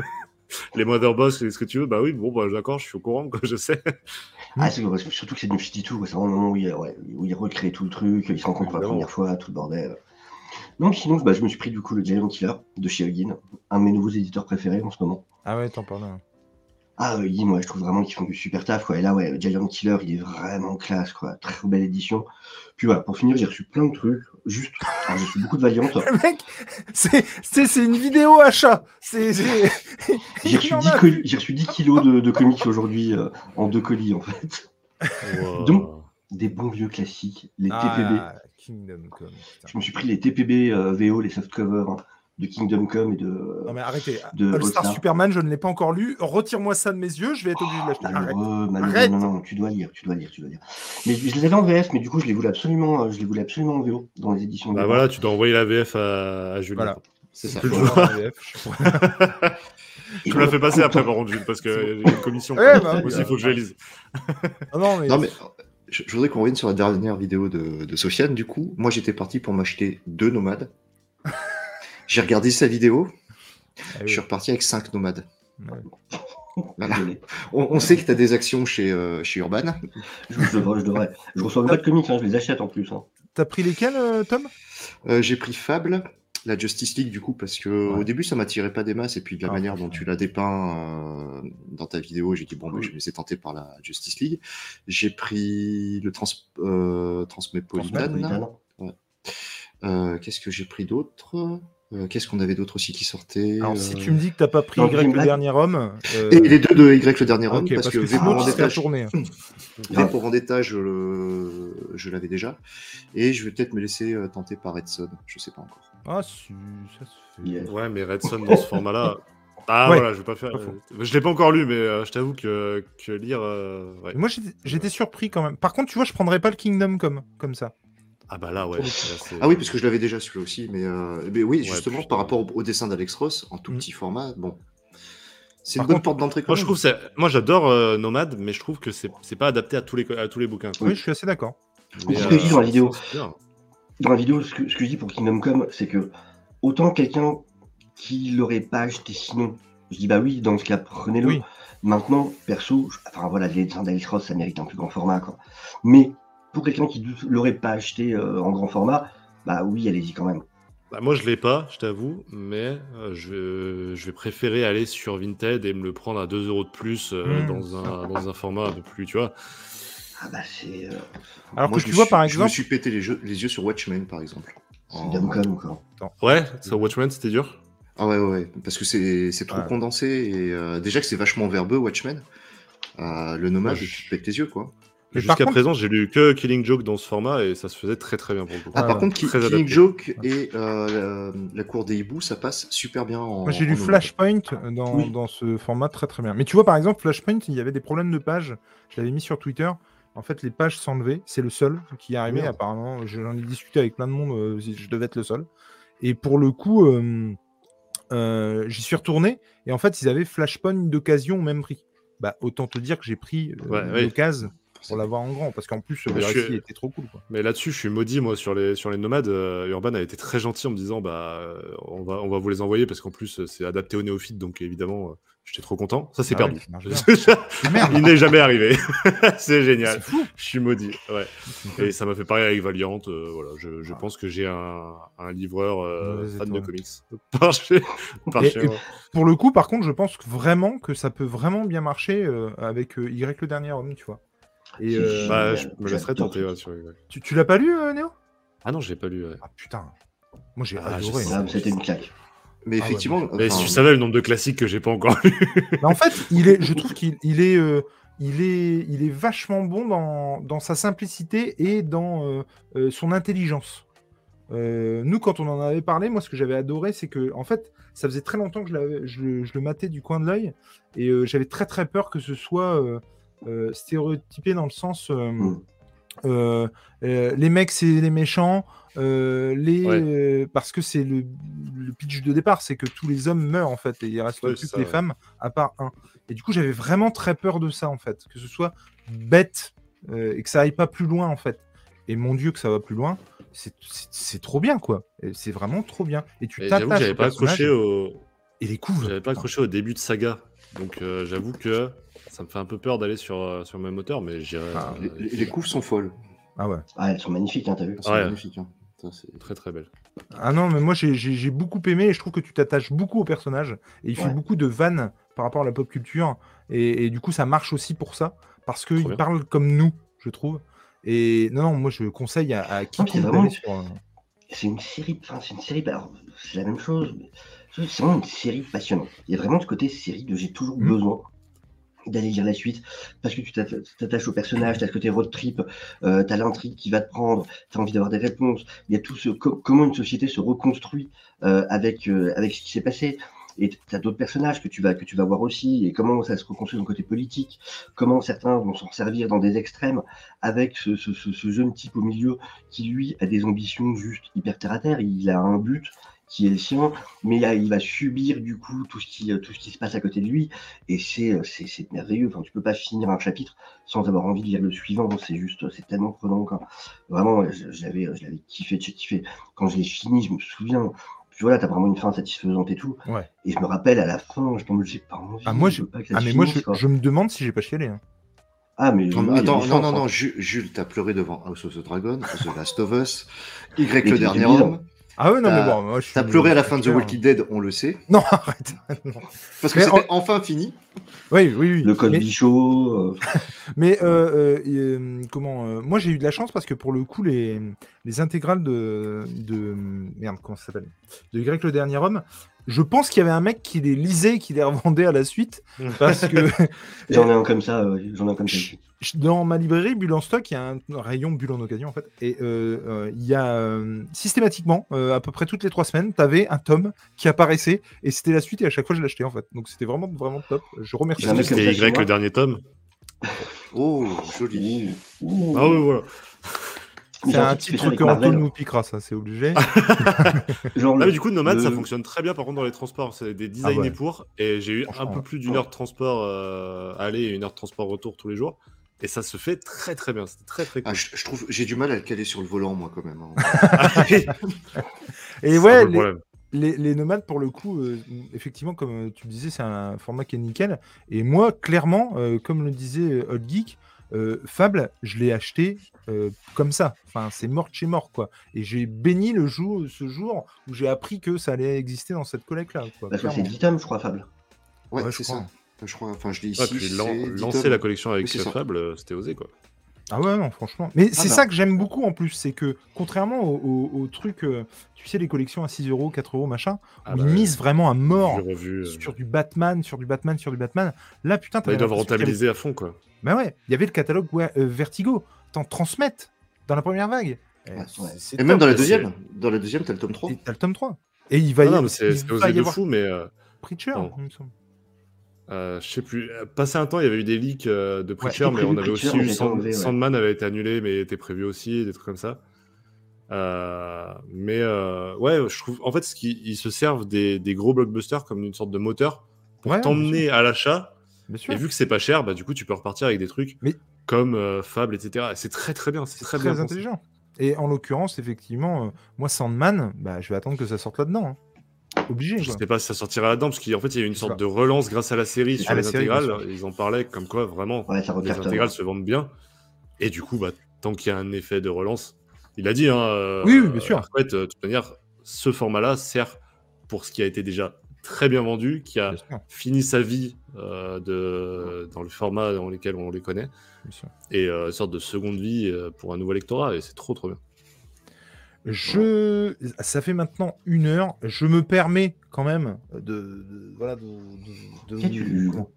Les Mother Boss et ce que tu veux, bah oui, bon, bah d'accord, je suis au courant, quoi, je sais. Ah, c'est surtout que c'est 52, quoi. c'est vraiment le moment où il, ouais, où il recrée tout le truc, il se rencontre pour la première fois, tout le bordel. Non, sinon, bah, je me suis pris du coup le Giant Killer de chez Huggin, un de mes nouveaux éditeurs préférés en ce moment. Ah ouais, t'en parles. Ah, Huggin, moi, je trouve vraiment qu'ils font du super taf, quoi. Et là, ouais, le Giant Killer, il est vraiment classe, quoi. Très belle édition. Puis voilà, pour finir, j'ai reçu plein de trucs. Juste, j'ai reçu beaucoup de Valiant. Le mec, c'est c'est- c'est une vidéo achat. C'est c'est- J'ai reçu, Il en 10 a. colis- j'ai reçu 10 kilos de, de comics aujourd'hui euh, en deux colis, en fait. Wow. Donc, Des bons vieux classiques, les TPB. Ah, Kingdom Come. putain. Je me suis pris les TPB euh, VO, les softcovers hein, de Kingdom Come et de. Non mais arrêtez. de All Star. Superman, je ne l'ai pas encore lu. Retire-moi ça de mes yeux, je vais être obligé de l'acheter. Arrête. Malheureux, malheureux. Arrête. Non, non, tu dois lire, tu dois lire, tu dois lire. Mais je je les avais en VF, mais du coup, je les voulais absolument, euh, je les voulais absolument en VO dans les éditions. Bah de voilà, tu dois envoyer la VF à, à Julien. Voilà. C'est ça. Plus le Voilà, joueur. en VF, je Et Je me la donc, fais passer après, par contre, Jules, parce qu'il y a une commission. Ouais, quoi. bah, Aussi, oui, il faut que je la lise. Ah non, mais, Non, mais je, je voudrais qu'on revienne sur la dernière vidéo de, de Sofiane. Du coup, moi, j'étais parti pour m'acheter deux nomades. J'ai regardé sa vidéo. Ah Je suis reparti avec cinq nomades. Ouais. Voilà. Désolé. On, on sait que tu as des actions chez, euh, chez Urban. Je, je devrais, je devrais. Je reçois pas de comics, hein, je les achète en plus. hein. T'as pris lesquels, euh, Tom? Euh, j'ai pris Fable, la Justice League, du coup, parce que Ouais. au début, ça m'attirait pas des masses, et puis de la Ah, manière dont tu l'as dépeint euh, dans ta vidéo, j'ai dit, bon, bah, je vais me laisser tenter par la Justice League. J'ai pris le trans, euh. Euh, Qu'est-ce que j'ai pris d'autre? Euh, Qu'est-ce qu'on avait d'autre aussi qui sortait? Alors, si tu me dis que t'as pas pris Non, Y le dernier homme. Et les deux de Y le dernier homme, parce, que, V pour Vendetta, hein. V pour Vendetta, je, le- je l'avais déjà. Et je vais peut-être me laisser tenter par Red Son, je sais pas encore. Ah, si, ça se fait. Yeah. Ouais, mais Redson dans ce format-là. Ah Ouais, voilà, je vais pas faire. pas euh, Je l'ai pas encore lu, mais euh, je t'avoue que, que lire. euh, ouais. Moi, j'étais- surpris quand même. Par contre, tu vois, je prendrais pas le Kingdom comme, comme ça. Ah bah là, ouais. là, Ah oui, parce que je l'avais déjà celui-là aussi, mais, euh, mais oui, Ouais, justement, par rapport au, au dessin d'Alex Ross, en tout Mm. petit format, bon. C'est une bonne contre, porte d'entrée quand Moi, je même. trouve c'est- moi j'adore euh, Nomade, mais je trouve que c'est c'est pas adapté à tous les, à tous les bouquins. quoi. Oui, je suis assez d'accord. Mais, C'est ce que je dis dans la vidéo. Dans la vidéo, ce que, ce que je dis pour Kingdom Come, c'est que autant quelqu'un qui l'aurait pas acheté sinon, je dis bah oui, dans ce cas, prenez-le. Oui. Maintenant, perso, je- enfin voilà, les dessins d'Alex Ross, ça mérite un plus grand format, quoi. Mais pour quelqu'un qui l'aurait pas acheté euh, en grand format, bah oui, allez-y quand même. Bah, moi, je l'ai pas, je t'avoue, mais euh, je, vais, je vais préférer aller sur Vinted et me le prendre à 2 euros de plus euh, Mm. dans, un, dans un format un peu plus, tu vois. Ah bah c'est euh, Alors Moi, que tu vois, suis- par Je me exemple. suis pété les, jeux- les yeux sur Watchmen, par exemple. En- quoi. Ouais, sur Watchmen, c'était dur. Ah ouais, ouais, ouais, parce que c'est trop Ouais. condensé, et euh, déjà que c'est vachement verbeux, Watchmen. Euh, le nommage, Ouais, je- tu te pètes les yeux, quoi. Jusqu'à contre- présent, j'ai lu que Killing Joke dans ce format et ça se faisait très très bien pour le coup. Ah, par contre, Killing adapté. Joke et euh, la, la cour des hiboux, ça passe super bien en. Moi, j'ai lu. Flashpoint dans, Oui. dans ce format très très bien. Mais tu vois, par exemple, Flashpoint, il y avait des problèmes de page. Je l'avais mis sur Twitter. En fait, les pages s'enlevaient. C'est le seul qui est arrivé, Merde. apparemment. J'en ai discuté avec plein de monde. euh, je devais être le seul. Et pour le coup, euh, euh, j'y suis retourné. Et en fait, ils avaient Flashpoint d'occasion au même prix. Bah, autant te dire que j'ai pris Ouais, ouais. l'occasion pour l'avoir en grand. Parce qu'en plus, le récit suis- était trop cool. Quoi. Mais là-dessus, je suis maudit, moi, sur les, sur les nomades. Euh, Urban a été très gentil en me disant bah, on, va, on va vous les envoyer parce qu'en plus, c'est adapté aux néophytes, donc évidemment, j'étais trop content. Ça, c'est Ah ouais, perdu. Il n'est jamais arrivé. c'est génial. Fou. Je suis maudit. Ouais. Et ça m'a fait pareil avec Valiant. euh, voilà, je, je Ah. pense que j'ai un, un livreur euh, fan de comics par chez, par Et- chez et moi. Pour le coup, par contre, je pense vraiment que ça peut vraiment bien marcher euh, avec euh, Y le dernier homme, tu vois. Et euh. Bah, je me laisserais tenter. ouais, sur tu, tu l'as pas lu, euh, Néo Ah non, je l'ai pas lu. ouais. Ah putain. Moi j'ai Ah, adoré. C'était une claque. Mais Ah ouais, effectivement. Mais enfin, si tu savais le nombre de classiques que j'ai pas encore lu. Mais en fait, il est, je trouve qu'il il est, euh, il est, il est vachement bon dans, dans sa simplicité et dans euh, euh, son intelligence. Euh, nous, quand on en avait parlé, moi, ce que j'avais adoré, c'est que, en fait, ça faisait très longtemps que je, je, le- je le matais du coin de l'œil et euh, j'avais très très peur que ce soit euh, euh, stéréotypé dans le sens. euh, Mm. euh, euh, les mecs c'est les méchants euh, les Ouais. euh, parce que c'est le, le pitch de départ c'est que tous les hommes meurent en fait et il reste Ouais, plus que les ouais. femmes à part un et du coup j'avais vraiment très peur de ça en fait que ce soit bête euh, et que ça aille pas plus loin en fait et mon dieu que ça va plus loin c'est- trop bien quoi c'est vraiment trop bien et tu Et J'avoue que t'attaches j'avais pas accroché au, et les couves j'avais pas accroché au début de saga. Donc euh, j'avoue que ça me fait un peu peur d'aller sur, sur le même moteur, mais j'irai. Ah, Les, les- couves sont folles. ah ouais Ah, elles sont magnifiques, hein, t'as vu C'est Ouais. magnifique. hein. C'est- Très très belle. Ah non, mais moi j'ai- j'ai j'ai beaucoup aimé et je trouve que tu t'attaches beaucoup au personnage et il fait beaucoup de vannes par rapport à la pop culture et, et du coup ça marche aussi pour ça parce qu'il parle comme nous, je trouve. Et non, non, moi je conseille à, à qui Non, c'est vraiment- sur. euh, C'est une série, enfin, c'est une série, bah, alors, c'est la même chose, mais c'est vraiment une série passionnante. Il y a vraiment ce côté série de j'ai toujours Mhm. besoin d'aller lire la suite parce que tu t'atta- t'attaches au personnage, tu as ce côté road trip, euh, tu as l'intrigue qui va te prendre, tu as envie d'avoir des réponses. Il y a tout ce co- comment une société se reconstruit euh, avec, euh, avec ce qui s'est passé. Et tu as d'autres personnages que tu, vas, que tu vas voir aussi, et comment ça se reconstruit le côté politique, comment certains vont s'en servir dans des extrêmes, avec ce- ce jeune type au milieu qui, lui, a des ambitions juste hyper terre à terre, il a un but qui est le sien, mais il, a- il va subir du coup tout ce qui, tout ce qui se passe à côté de lui, et c'est c'est- c'est merveilleux, enfin, tu peux pas finir un chapitre sans avoir envie de lire le suivant, c'est juste, c'est tellement prenant, quoi. Vraiment, je, je l'avais je l'avais kiffé, j'ai kiffé. Quand je l'ai fini, je me souviens, puis voilà, t'as vraiment une fin satisfaisante et tout, Ouais. et je me rappelle à la fin, je pense que j'ai pas envie, Ah, moi, je j'ai- veux pas que ça Ah, mais moi je, me demande si j'ai pas chialé. hein. Ah, mais. Non, oui, attends, non, non, hein. non, Ju- Jules, t'as pleuré devant House of the Dragon, The Last of Us, Y le dernier homme. Ah ouais, non, mais T'as- bon, moi je suis. T'as pleuré à la fin de The. Walking Dead, on le sait, Non, arrête. non. parce que Mais c'était enfin fini. Oui, oui, oui. Le code mais, bichot. euh, mais, euh, euh, euh, comment euh, Moi j'ai eu de la chance parce que pour le coup, les, les intégrales de, de. Merde, comment ça s'appelle? De Y le dernier homme. Je pense qu'il y avait un mec qui les lisait et qui les revendait à la suite. Parce que J'en ai un comme ça, ouais, j'en ai un comme ça. dans ma librairie Bulle en stock, il y a un rayon Bulle en occasion en fait. Et euh, euh, il y a euh, systématiquement, euh, à peu près toutes les trois semaines, tu avais un tome qui apparaissait et c'était la suite et à chaque fois je l'achetais en fait. Donc c'était vraiment, vraiment top. Je remercie. C'était Y le dernier tome. Oh, joli. Ah ouais, voilà. C'est un avec que Antoine Marvel. nous piquera, ça c'est obligé. Genre, Ah, mais du coup, Nomade, ça le- fonctionne très bien par contre dans les transports. C'est des designés Ah ouais. pour. Et j'ai eu un peu plus d'une heure de transport euh, aller et une heure de transport retour tous les jours. Et ça se fait très très bien. C'était très très cool. Ah, je, je trouve, j'ai du mal à le caler sur le volant, moi, quand même. hein. Et ouais, les, problème. les, les nomades pour le coup, euh, effectivement, comme tu le disais, c'est un format qui est nickel. Et moi, clairement, euh, comme le disait Old Geek, euh, Fable, je l'ai acheté euh, comme ça. Enfin, c'est mort de chez mort, quoi. Et j'ai béni le jour, ce jour où j'ai appris que ça allait exister dans cette collecte-là. que c'est clairement. 10 tomes, je crois, Fable. Ouais, c'est ça. Je crois, enfin, je l'ai ici. Ouais, puis lan- c'est dix lancer la collection avec Oui, c'est. Fable, euh, c'était osé quoi. Ah ouais, non, franchement. Mais c'est non. ça que j'aime beaucoup en plus, c'est que contrairement au, au- au truc, euh, tu sais, les collections à 6 euros, 4 euros, machin, Ah où bah, ils misent vraiment à mort revu. euh, sur du Batman, sur du Batman, sur du Batman. Là, putain, bah, t'avais ils doivent rentabiliser à fond quoi. Bah ouais, il y avait le catalogue ouais, euh, Vertigo. T'en transmettre dans la première vague. C'est- c'est Et même dans la c'est- deuxième. Dans la deuxième, t'as le tome 3. Et T'as le tome 3. Et il va Ah y non, avoir, mais c'est il va osé y de avoir fou, mais euh, Preacher, Pardon. il me semble. euh, je sais plus. euh, Passé un temps, il y avait eu des leaks euh, de Preacher, mais on avait Preacher, aussi eu Sand- ouais. Sandman avait été annulé, mais était prévu aussi, des trucs comme ça. Euh, mais euh, ouais, je trouve. En fait, ce qui, ils se servent des, des gros blockbusters comme une sorte de moteur pour Ouais, t'emmener à l'achat. Bien sûr. Et vu que c'est pas cher, bah du coup, tu peux repartir avec des trucs Mais- comme euh, Fable, etc. Et c'est très très bien. C'est très, très, bien. pensé. intelligent. Et en l'occurrence, effectivement, euh, moi, Sandman, bah, je vais attendre que ça sorte là-dedans. hein. Obligé. Je quoi. sais pas si ça sortira là-dedans, parce qu'en fait, il y a eu une sorte pas. de relance grâce à la série sur la les série, intégrales. Ils en parlaient comme quoi, vraiment, Ouais, les intégrales se vendent bien. Et du coup, bah, tant qu'il y a un effet de relance, il a dit, hein, euh, Oui, oui, bien sûr. En fait, de toute manière, ce format-là sert pour ce qui a été déjà très bien vendu, qui a fini sa vie euh, de... dans le format dans lequel on les connaît, et euh, une sorte de seconde vie euh, pour un nouveau lectorat, et c'est trop trop bien. Je... Ça fait maintenant une heure. Je me permets quand même de, de- voilà, de, de- de Qu'as-tu lu vous,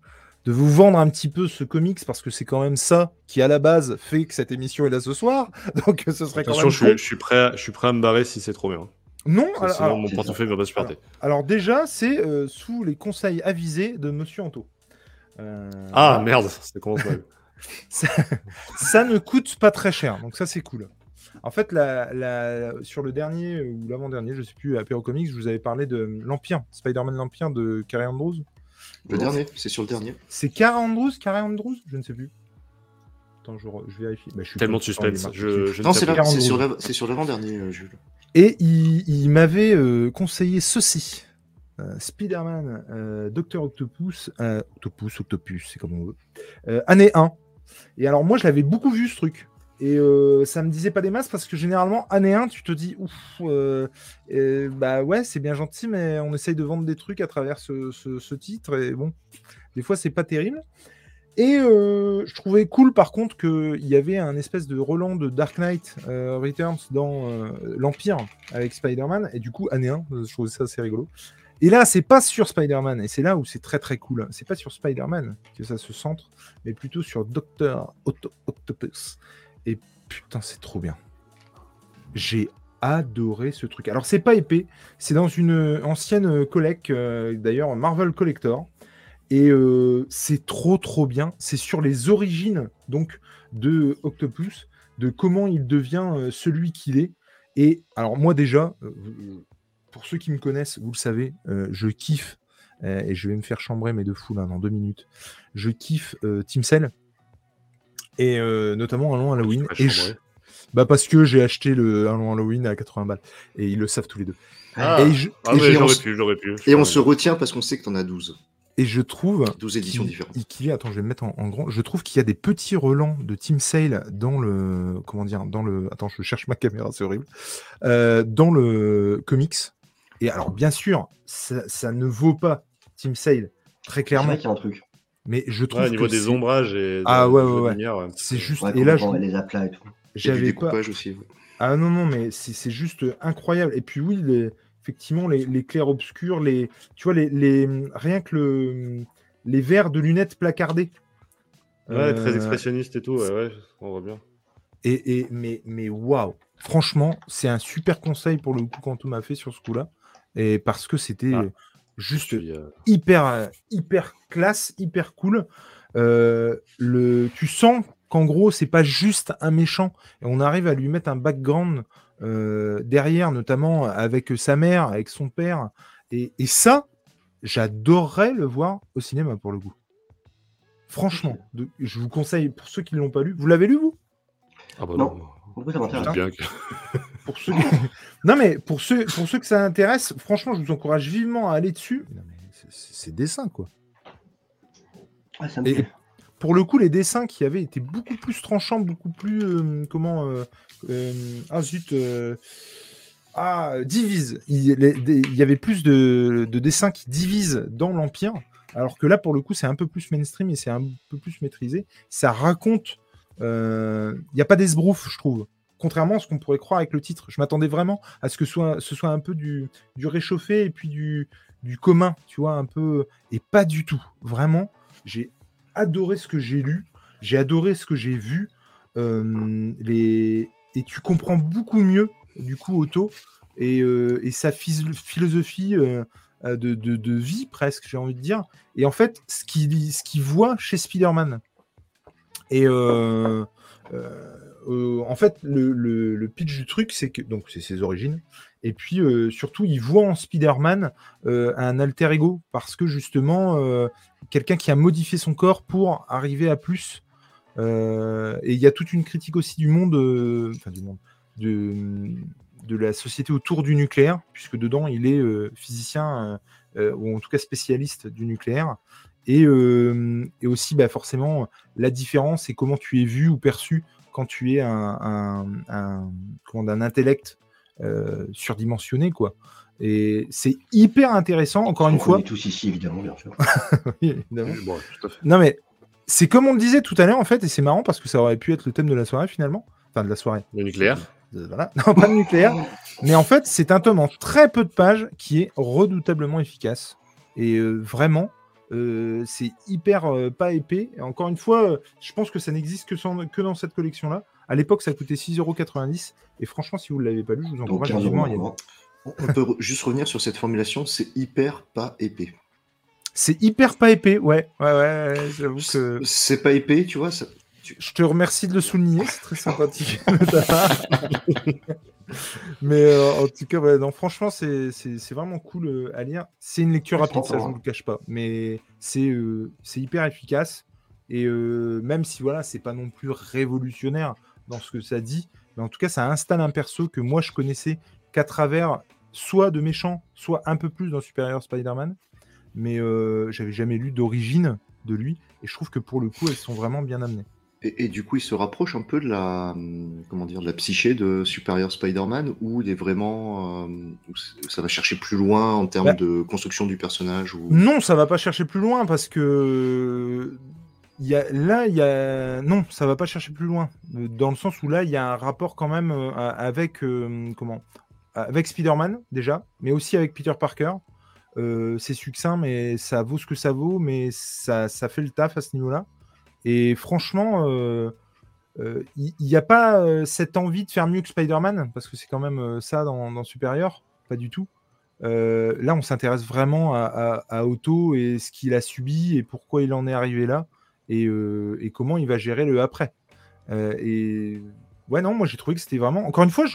de vous vendre un petit peu ce comics parce que c'est quand même ça qui, à la base, fait que cette émission est là ce soir. Donc, ce serait quand même. je suis, je, suis prêt à, je suis prêt à me barrer si c'est trop bien. Non, alors, Sinon, alors- mon c'est portefeuille va pas supporter. alors déjà, c'est euh, sous les conseils avisés de Monsieur Anto. Euh, Ah merde, commence mal. ça, ça ne coûte pas très cher, donc ça c'est cool. En fait, la, la- sur le dernier ou l'avant-dernier, je sais plus, à Apéro Comics, je vous avais parlé de l'Empire, Spider-Man l'Empire de Carrie Andrews. Le dernier, c'est sur le dernier. C'est Carrie Andrews Carrie Andrews Je ne sais plus. Attends, je, je vérifie. Bah, je suis Tellement de suspense. Je, je Non, ne c'est c'est sur c'est l'avant-dernier, euh, Jules. Et il, m'avait euh, conseillé ceci. Euh, Spider-Man, euh, Docteur Octopus, Octopus, Octopus, c'est comme on veut. Année 1. Et alors moi, je l'avais beaucoup vu ce truc. Et ça me disait pas des masses parce que généralement, année 1, tu te dis, ouf, bah ouais, c'est bien gentil, mais on essaye de vendre des trucs à travers ce, ce- ce titre. Et bon, des fois, c'est pas terrible. Et euh, je trouvais cool par contre qu'il y avait un espèce de relan de Dark Knight euh, Returns dans euh, l'Empire avec Spider-Man. Et du coup, année 1, je trouvais ça assez rigolo. Et là, c'est pas sur Spider-Man, et c'est là où c'est très très cool. C'est pas sur Spider-Man que ça se centre, mais plutôt sur Docteur Octo- Octopus. Et putain, c'est trop bien. J'ai adoré ce truc. Alors, c'est pas épais, c'est dans une ancienne collecte, d'ailleurs Marvel Collector. Et euh, c'est trop trop bien. C'est sur les origines donc de Octopus, de comment il devient euh, celui qu'il est. Et alors moi déjà, euh, pour ceux qui me connaissent, vous le savez, euh, je kiffe, euh, et je vais me faire chambrer mes deux fous là dans deux minutes. Je kiffe euh, Team Cell, et euh, notamment un long Halloween. Et je- bah parce que j'ai acheté le un long Halloween à 80 balles, et ils le savent tous les deux. Ah, et je- ah et ouais, j'aurais pu, j'aurais pu. Et on se retient parce qu'on sait que t'en as 12. Et je trouve 12 éditions qu'il- différentes. attends, je vais me mettre en, en grand. Je trouve qu'il y a des petits relents de Team Sale dans le, comment dire, dans le, attends, je cherche ma caméra, c'est horrible, Euh, dans le comics. Et alors, bien sûr, ça, ça ne vaut pas Team Sale, très C'est clairement. vrai qu'il y a un truc. Mais je trouve Ouais, au niveau que des c'est- ombrages et de- Ah ouais, ouais, ouais. lumière, ouais. c'est juste. Ouais, et là, je, les aplats et tout. J'avais pas. aussi. ouais. Ah non, non, mais c'est c'est juste incroyable. Et puis oui, les- effectivement, les, les clairs-obscurs, les, tu vois, les, les, rien que le, les verres de lunettes placardés. Ouais, très Euh, expressionniste et tout, ouais, ouais, on voit bien. Et, et- mais, mais waouh, franchement, c'est un super conseil pour le coup quand on m'a fait sur ce coup-là. Et parce que c'était Ah. juste Puis, euh, hyper, hyper classe, hyper cool. Euh, le, tu sens qu'en gros, c'est pas juste un méchant. Et on arrive à lui mettre un background euh, derrière, notamment avec sa mère, avec son père. Et, et ça, j'adorerais le voir au cinéma pour le coup. Franchement, de- je vous conseille, pour ceux qui ne l'ont pas lu, vous l'avez lu vous? Ah bah Non. non. Ça bien que- pour ceux qui- non mais pour ceux, pour ceux que ça intéresse, franchement, je vous encourage vivement à aller dessus. C'est- dessin quoi. Ouais, ça me Et plaît. Pour le coup, les dessins qui avaient été beaucoup plus tranchants, beaucoup plus euh, comment euh, euh, ah zut euh, ah divise. Il, y avait plus de, de dessins qui divisent dans l'empire, alors que là pour le coup c'est un peu plus mainstream et c'est un peu plus maîtrisé. Ça raconte. Il n'y a pas d'esbrouf, je trouve. Contrairement à ce qu'on pourrait croire avec le titre, je m'attendais vraiment à ce que ce soit un peu du, du réchauffé et puis du, du commun, tu vois, un peu. Et pas du tout. Vraiment, j'ai adoré ce que j'ai lu, j'ai adoré ce que j'ai vu. euh, les... Et tu comprends beaucoup mieux, du coup, Otto, et, euh, et sa philosophie euh, euh, de, de- de vie, presque, j'ai envie de dire. Et en fait, ce qu'il ce qu'il voit chez Spider-Man. Et euh, en fait, le, pitch du truc, c'est que donc c'est ses origines. Et puis euh, surtout, il voit en Spider-Man euh, un alter ego parce que justement, quelqu'un qui a modifié son corps pour arriver à plus. Et il y a toute une critique aussi du monde, enfin du monde, de, la société autour du nucléaire, puisque dedans il est physicien ou en tout cas spécialiste du nucléaire. Et, et aussi, bah, forcément, la différence et comment tu es vu ou perçu quand tu es un, un, un- comment, d'un intellect euh, surdimensionné, quoi. Et c'est hyper intéressant, encore une On fois. connaît tous ici, évidemment, bien sûr. Oui, évidemment. Bon, tout à fait. Non, mais c'est comme on le disait tout à l'heure, en fait, et c'est marrant parce que ça aurait pu être le thème de la soirée finalement. Enfin, de la soirée. Le nucléaire. Voilà. Non, pas de nucléaire. Mais en fait, c'est un tome en très peu de pages qui est redoutablement efficace. Et euh, vraiment, euh, c'est hyper euh, pas épais. Et encore une fois, euh, je pense que ça n'existe que, sans- que dans cette collection-là. À l'époque, ça coûtait 6,90€. Et franchement, si vous ne l'avez pas lu, je vous encourage 15 euros vivement à y aller. On peut juste revenir sur cette formulation, c'est hyper pas épais. C'est hyper pas épais, ouais. Ouais, ouais, ouais, j'avoue que. C'est pas épais, tu vois. Ça... Je te remercie de le souligner, c'est très sympathique de ta part. Mais euh, en tout cas, ouais, non, franchement, c'est vraiment cool euh, à lire. C'est une lecture rapide, ça, je ne vous le cache pas. Mais c'est euh, hyper efficace. Et euh, même si voilà, c'est pas non plus révolutionnaire dans ce que ça dit, mais en tout cas, ça installe un perso que moi je connaissais qu'à travers soit de méchants, soit un peu plus dans Superior Spider-Man. Mais j'avais jamais lu d'origine de lui. Et je trouve que pour le coup, elles sont vraiment bien amenées. Et, et du coup, il se rapproche un peu de la, hum, comment dire, de la psyché de Superior Spider-Man, où il est vraiment, euh, où ça va chercher plus loin en termes Bah. de construction du personnage. Ou... Non, ça va pas chercher plus loin parce que il y a, là, il y a non, ça va pas chercher plus loin dans le sens où là, il y a un rapport quand même euh, avec euh, comment avec Spider-Man déjà, mais aussi avec Peter Parker. Euh, c'est succinct, mais ça vaut ce que ça vaut, mais ça, ça fait le taf à ce niveau-là. Et franchement, euh, euh, il n'y a pas euh, cette envie de faire mieux que Spider-Man, parce que c'est quand même euh, ça dans, dans Superior, pas du tout. Euh, là, on s'intéresse vraiment à, Otto et ce qu'il a subi et pourquoi il en est arrivé là et, euh, comment il va gérer le après. Euh, et ouais, non, moi j'ai trouvé que c'était vraiment. Encore une fois,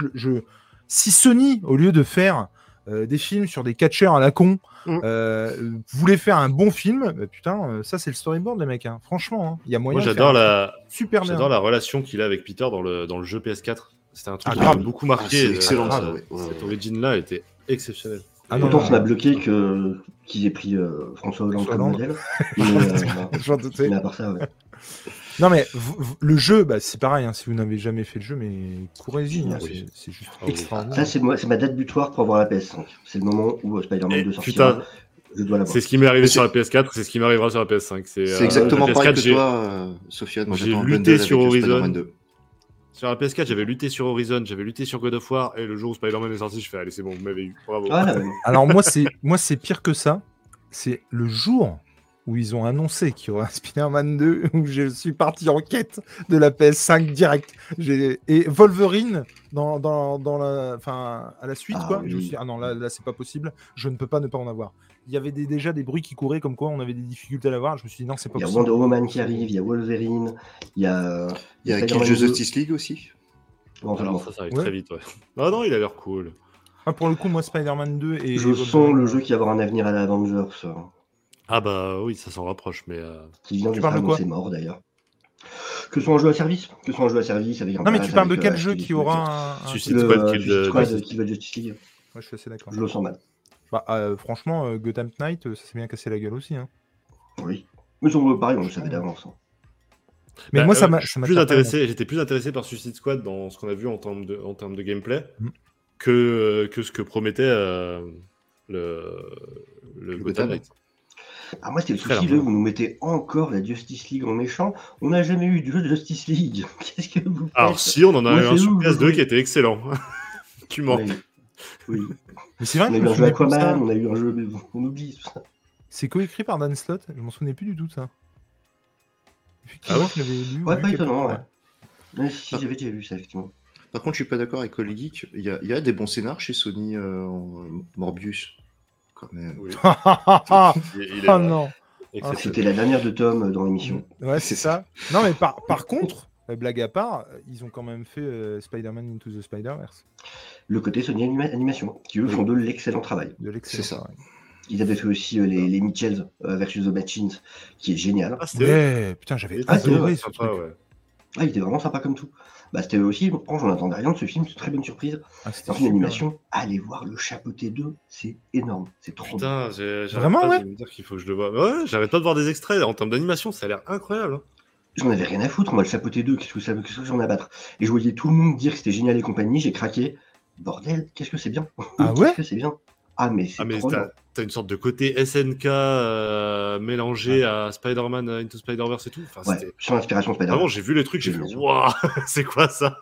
si Sony, au lieu de faire euh, des films sur des catcheurs à la con, Mm. euh, voulait faire un bon film, bah, putain, euh, ça c'est le storyboard, les mecs. hein. Franchement, hein, il y a moyen Moi, de j'adore faire un la, super j'adore la relation qu'il a avec Peter dans le, dans le jeu PS4. C'était un truc Ah, qui m'a beaucoup Ah, marqué. c'est excellent, grave. ça, ouais. Ouais, Cette ouais. origin-là était exceptionnelle. Ah non, Autant ça m'a bloqué que qu'ils aient pris euh, François Hollande comme modèle. Mais, euh, J'en doutais. mais à part ça, ouais. Non mais le jeu, bah, c'est pareil. hein, si vous n'avez jamais fait le jeu, mais courez-y. hein, Oui. c'est- juste Ah extraordinaire. Ça, c'est moi- c'est ma date butoir pour avoir la PS5. C'est le moment où euh, Spider-Man Et 2 sortira. putain, Je dois l'avoir. c'est ce qui m'est arrivé sur la PS4, c'est ce qui m'arrivera sur la PS5. C'est euh, exactement la pareil PS4, que j'ai- toi, euh, Sofiane. Moi, j'ai lutté sur Horizon. Spider-Man 2. Sur la PS4, j'avais lutté sur Horizon, j'avais lutté sur God of War, et le jour où Spider-Man est sorti, je fais allez, c'est bon, vous m'avez eu. Bravo. Ah. Alors moi, c'est moi, c'est pire que ça. C'est le jour où ils ont annoncé qu'il y aurait un Spider-Man 2, où je suis parti en quête de la PS5 direct. J'ai- Et Wolverine dans, dans, dans la, enfin, à la suite, Ah quoi. Je me suis dit, ah non, là, là c'est pas possible. Je ne peux pas ne pas en avoir. Il y avait des- déjà des bruits qui couraient comme quoi on avait des difficultés à l'avoir. Je me suis dit non, c'est pas Il y a possible. Wonder Woman qui arrive, il y a Wolverine, il y a. Il y a Kill the 2. Justice League aussi. Bon, enfin, Alors bon. ça, ça arrive Ouais. très vite, ouais. Non, non, il a l'air cool. Ah, pour le coup, moi, Spider-Man 2 et. Je sens le jeu qui va avoir un avenir à la Avengers, euh, Ah bah oui, ça s'en rapproche, mais... euh, qui vient Tu parles de quoi c'est mort d'ailleurs. Que ce soit un jeu à service, que ce soit un jeu à service avec un Non, mais tu parles de quel euh, jeu qui aura un. un- Suicide le Squad, euh, Kill Squad Justice qui va Justice League. Ouais, je suis assez d'accord. Je le sens mal. Bah, euh, franchement, euh, Gotham Knight, euh, ça s'est bien cassé la gueule aussi. Hein. Oui. Mais sur- pareil, on le savait d'avance. hein. Mais Bah, moi, ça euh, m'a. plus intéressé, j'étais plus intéressé par Suicide Squad dans ce qu'on a vu en termes de, en termes de gameplay Mm. que, que ce que promettait euh, le, le Le Gotham Gotham. Knight. Ah, moi, c'était le souci, là, vous nous mettez encore la Justice League en méchant. On n'a jamais eu de jeu de Justice League. Qu'est-ce que vous faites Alors si, on en a eu un sur où, PS2 oui. qui était excellent. tu mens. Oui. Oui. Mais c'est vrai On a que eu un jeu. Aquaman, on a eu un jeu. mais On oublie tout ça. C'est coécrit par Dan Slott. Je m'en souvenais plus du tout de ça. Effectivement, Ah ouais je l'avais lu. ou Ouais, pas étonnant, ouais. Ouais, si, j'avais déjà vu ça, effectivement. Par contre, je suis pas d'accord avec Call Geek. Il y a, il y a des bons scénars chez Sony euh, en- Morbius. Quand même. Oui, ouais. il, il est oh non. C'était la dernière de Tom euh, dans l'émission. Ouais, c'est ça. Non, mais par, par contre, euh, blague à part, euh, ils ont quand même fait euh, Spider-Man Into the Spider-Verse. Le côté Sony Anima- Animation, qui eux font de l'excellent travail. De l'excellent. C'est ça. travail. Ils avaient fait aussi euh, les, les Mitchells euh, versus The Machines, qui est génial. Ah, c'était Ouais, putain, j'avais Ah, adoré vrai, ce sympa, truc. ouais. Ah, il était vraiment sympa comme tout. Bah, c'était aussi, franchement, j'en attendais rien de ce film, c'est une très bonne surprise. Ah, c'était Dans une animation, allez voir le chapeauté 2, c'est énorme, c'est trop bien. Putain, j'ai- j'arrête Vraiment, pas ouais de me dire qu'il faut que je le voie. Ouais, j'arrête pas de voir des extraits. En termes d'animation, ça a l'air incroyable. hein. J'en avais rien à foutre, moi, le chapeauté 2, qu'est-ce que, ça- qu'est-ce que j'en ai à battre Et je voyais tout le monde dire que c'était génial et compagnie, j'ai craqué. Bordel, qu'est-ce que c'est bien? Ah ouais Qu'est-ce que c'est bien? Ah, mais c'est Ah, mais t'as t'as une sorte de côté SNK euh, mélangé à Spider-Man euh, Into Spider-Verse et tout. Enfin, Ouais, c'était- l'inspiration Spider-Man. Vraiment, j'ai vu les trucs, j'ai fait. Waouh, c'est quoi ça?